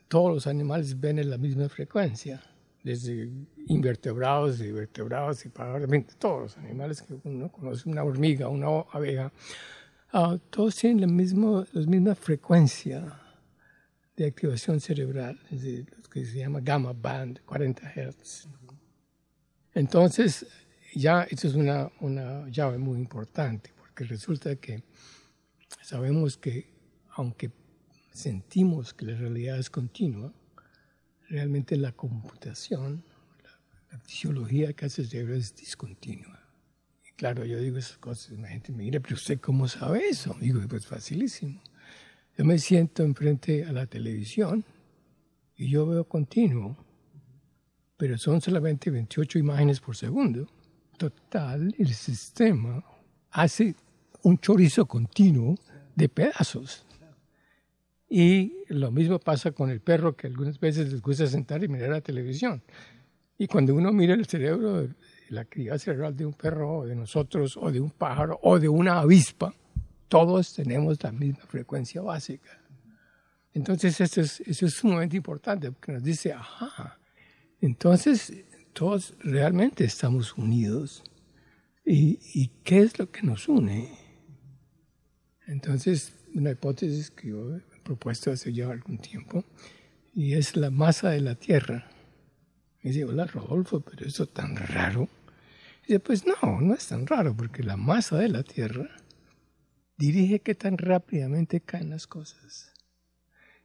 todos los animales ven en la misma frecuencia, desde invertebrados, y vertebrados y probablemente todos los animales que uno conoce, una hormiga, una abeja, uh, todos tienen la, mismo, la misma frecuencia de activación cerebral, es decir, lo que se llama gamma band, 40 Hz. Entonces, ya esto es una, una llave muy importante, porque resulta que sabemos que aunque sentimos que la realidad es continua, realmente la computación, la, fisiología que hace el cerebro es discontinua. Y claro, yo digo esas cosas, la gente me dice, pero usted cómo sabe eso? Digo, pues facilísimo. Yo me siento enfrente a la televisión y yo veo continuo pero son solamente 28 imágenes por segundo. Total, el sistema hace un chorizo continuo de pedazos. Y lo mismo pasa con el perro, que algunas veces les gusta sentar y mirar la televisión. Y cuando uno mira el cerebro, la actividad cerebral de un perro, o de nosotros, o de un pájaro, o de una avispa, todos tenemos la misma frecuencia básica. Entonces, eso es, eso es sumamente importante, porque nos dice, ajá, entonces, todos realmente estamos unidos. ¿Y, qué es lo que nos une? Entonces, una hipótesis que yo propuesto hace ya algún tiempo, y es la masa de la Tierra. Y dice, hola Rodolfo, pero eso es tan raro. Y dice, pues no, no es tan raro, porque la masa de la Tierra dirige qué tan rápidamente caen las cosas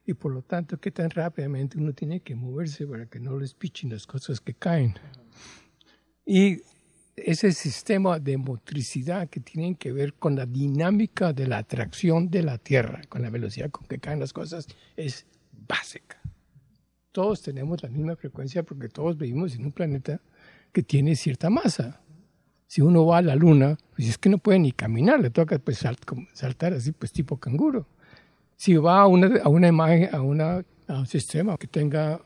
y por lo tanto qué tan rápidamente uno tiene que moverse para que no les pichen las cosas que caen. Y ese sistema de motricidad que tiene que ver con la dinámica de la atracción de la Tierra, con la velocidad con que caen las cosas, es básica. Todos tenemos la misma frecuencia porque todos vivimos en un planeta que tiene cierta masa. Si uno va a la Luna, pues es que no puede ni caminar, le toca pues, saltar así, pues tipo canguro. Si va a una, a una imagen, a, una, un sistema que tenga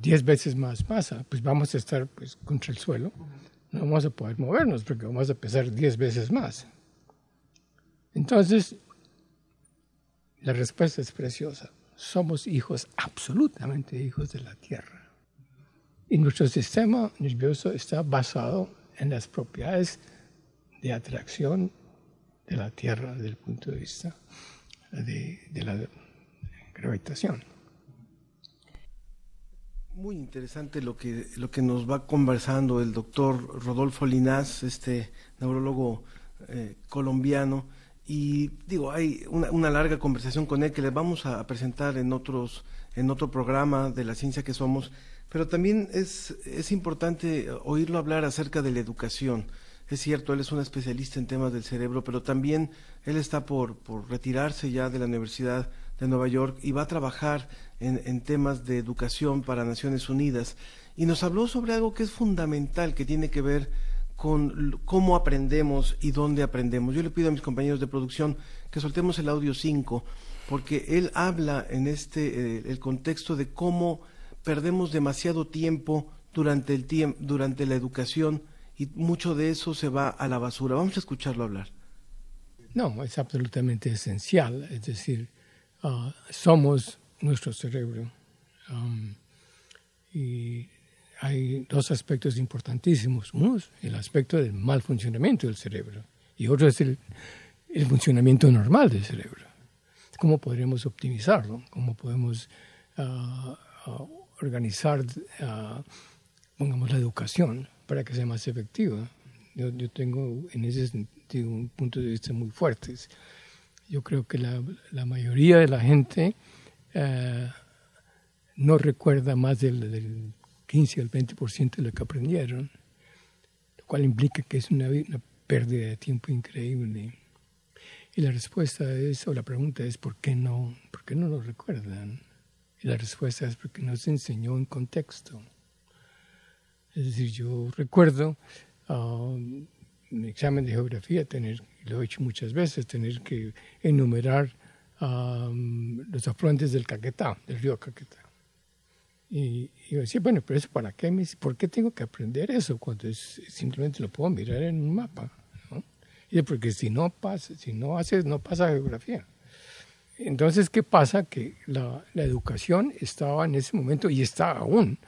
10 veces más masa, pues vamos a estar pues, contra el suelo. No vamos a poder movernos porque vamos a pesar 10 veces más. Entonces, la respuesta es preciosa. Somos hijos, absolutamente hijos de la Tierra. Y nuestro sistema nervioso está basado en las propiedades de atracción de la Tierra desde el punto de vista de, la gravitación. Muy interesante lo que, lo que nos va conversando el doctor Rodolfo Linás, este neurólogo eh, colombiano. Y digo, hay una, una, larga conversación con él que les vamos a presentar en, otros, en otro programa de la ciencia que somos, pero también es, es importante oírlo hablar acerca de la educación es cierto, él es un especialista en temas del cerebro, pero también él está por, por retirarse ya de la Universidad de Nueva York y va a trabajar en, en, temas de educación para Naciones Unidas. Y nos habló sobre algo que es fundamental, que tiene que ver con cómo aprendemos y dónde aprendemos. Yo le pido a mis compañeros de producción que soltemos el audio 5, porque él habla en este, eh, el contexto de cómo perdemos demasiado tiempo durante, el tiempo, durante la educación y mucho de eso se va a la basura. Vamos a escucharlo hablar. No, es absolutamente esencial. Es decir, ah, somos nuestro cerebro. Um, y hay dos aspectos importantísimos. Uno es el aspecto del mal funcionamiento del cerebro y otro es el, funcionamiento normal del cerebro. ¿Cómo podríamos optimizarlo? ¿Cómo podemos ah, ah, organizar, pongamos, la educación para que sea más efectiva. Yo, tengo en ese sentido un punto de vista muy fuerte. Yo creo que la mayoría de la gente eh, no recuerda más del, del 15 al 20% de lo que aprendieron. cual implica que es una, pérdida de tiempo increíble. Y la respuesta es, o la pregunta es, ¿por qué no, por qué no lo recuerdan? Y la respuesta es porque no se enseñó en contexto. Es decir, yo recuerdo um, un examen de geografía, tener, lo he hecho muchas veces, tener que enumerar um, los afluentes del Caquetá, del río Caquetá. Y, yo decía, bueno, pero eso para qué? ¿Por qué tengo que aprender eso cuando simplemente lo puedo mirar en un mapa? Y porque si no pasa, si no haces, no pasa geografía. Entonces, ¿qué pasa? Que la, la, educación estaba en ese momento y está aún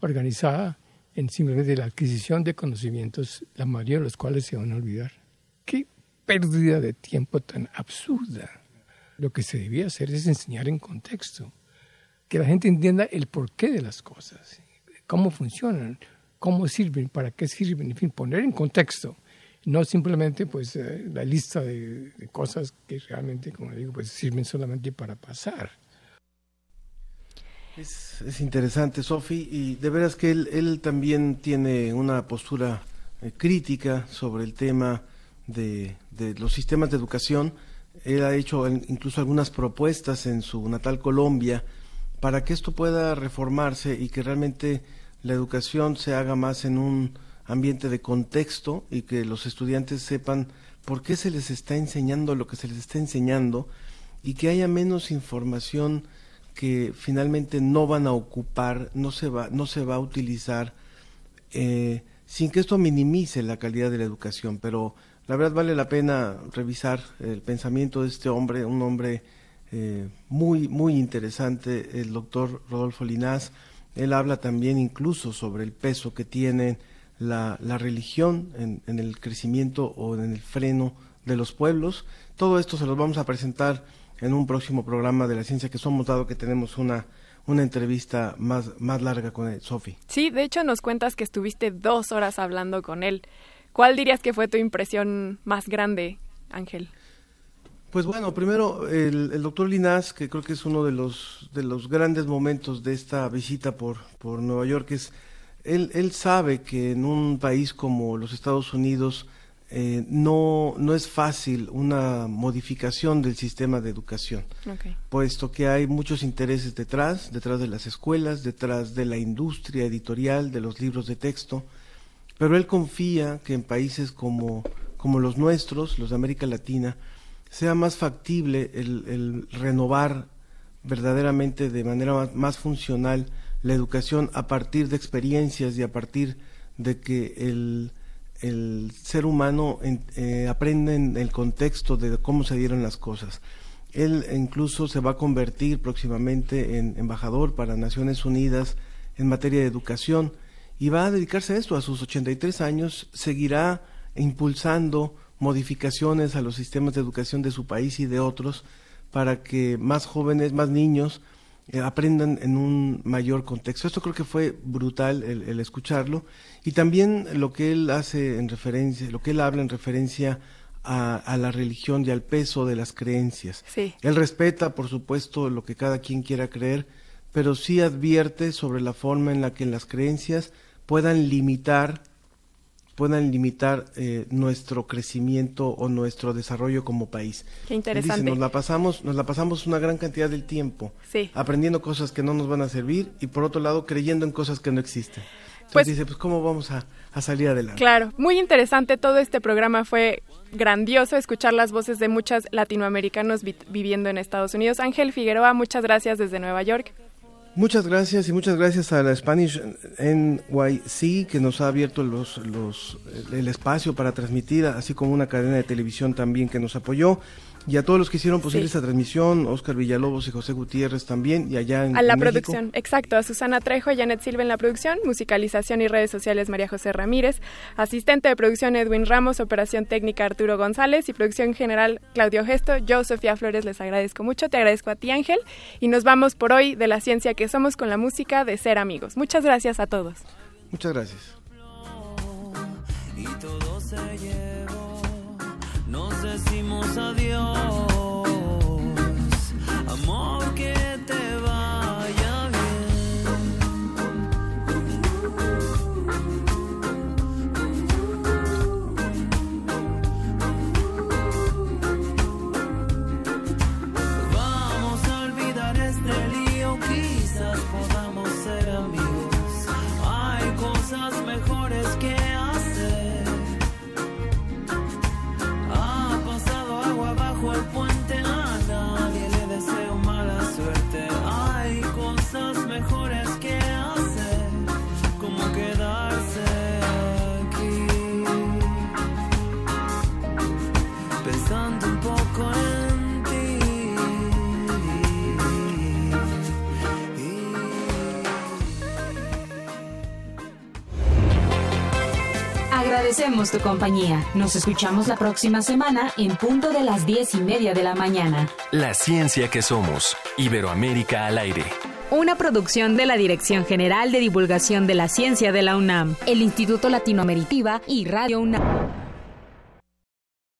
organizada en simplemente la adquisición de conocimientos, la mayoría de los cuales se van a olvidar. Qué pérdida de tiempo tan absurda. Lo que se debía hacer es enseñar en contexto, que la gente entienda el porqué de las cosas, cómo funcionan, cómo sirven, para qué sirven, en fin, poner en contexto no simplemente pues eh, la lista de, cosas que realmente, como digo, pues sirven solamente para pasar. Es, interesante, Sofi, y de veras que él, también tiene una postura eh, crítica sobre el tema de, de, los sistemas de educación. Él ha hecho incluso algunas propuestas en su natal Colombia para que esto pueda reformarse y que realmente la educación se haga más en un ambiente de contexto y que los estudiantes sepan por qué se les está enseñando lo que se les está enseñando y que haya menos información que finalmente no van a ocupar, no se va, no se va a utilizar, eh, sin que esto minimice la calidad de la educación. Pero la verdad vale la pena revisar el pensamiento de este hombre, un hombre eh, muy, muy interesante, el doctor Rodolfo Linás. Él habla también incluso sobre el peso que tienen la, la religión en, en, el crecimiento o en el freno de los pueblos. Todo esto se los vamos a presentar en un próximo programa de la ciencia que somos, dado que tenemos una, una entrevista más, más larga con él, Sofi. Sí, de hecho nos cuentas que estuviste dos horas hablando con él. ¿Cuál dirías que fue tu impresión más grande, Ángel? Pues bueno, primero el, el, doctor Linás, que creo que es uno de los, de los grandes momentos de esta visita por, por Nueva York, es él, él sabe que en un país como los Estados Unidos eh, no, no es fácil una modificación del sistema de educación, puesto que hay muchos intereses detrás, detrás de las escuelas, detrás de la industria editorial, de los libros de texto, pero él confía que en países como, como los nuestros, los de América Latina, sea más factible el, renovar verdaderamente de manera más, funcional la educación a partir de experiencias y a partir de que el, el ser humano eh, aprende en el contexto de cómo se dieron las cosas. Él incluso se va a convertir próximamente en embajador para Naciones Unidas en materia de educación y va a dedicarse a esto. A sus 83 años seguirá impulsando modificaciones a los sistemas de educación de su país y de otros para que más jóvenes, más niños eh, aprendan en un mayor contexto. Esto creo que fue brutal el, escucharlo y también lo que él hace en referencia, lo que él habla en referencia a, la religión y al peso de las creencias. Él respeta, por supuesto, lo que cada quien quiera creer, pero sí advierte sobre la forma en la que las creencias puedan limitar puedan limitar eh, nuestro crecimiento o nuestro desarrollo como país. Qué interesante. nos la pasamos, nos la pasamos una gran cantidad del tiempo aprendiendo cosas que no nos van a servir y por otro lado creyendo en cosas que no existen. Entonces pues, dice, pues cómo vamos a, a salir adelante. Claro, muy interesante todo este programa fue grandioso escuchar las voces de muchos latinoamericanos viviendo en Estados Unidos. Ángel Figueroa, muchas gracias desde Nueva York. Muchas gracias y muchas gracias a la Spanish NYC que nos ha abierto los, los, el espacio para transmitir, así como una cadena de televisión también que nos apoyó y a todos los que hicieron posible esta transmisión, Oscar Villalobos y José Gutiérrez también, y allá en A la producción, exacto, a Susana Trejo y Janet Silva en la producción, musicalización y redes sociales María José Ramírez, asistente de producción Edwin Ramos, operación técnica Arturo González y producción general Claudio Gesto. Yo, Sofía Flores, les agradezco mucho, te agradezco a ti Ángel, y nos vamos por hoy de la ciencia que somos con la música de ser amigos. Muchas gracias a todos. Muchas gracias. Decimos adiós. Amor, que Agradecemos tu compañía. Nos escuchamos la próxima semana en punto de las diez y media de la mañana. La ciencia que somos. Iberoamérica al aire. Una producción de la Dirección General de Divulgación de la Ciencia de la UNAM, el Instituto Latinoameritiva y Radio UNAM.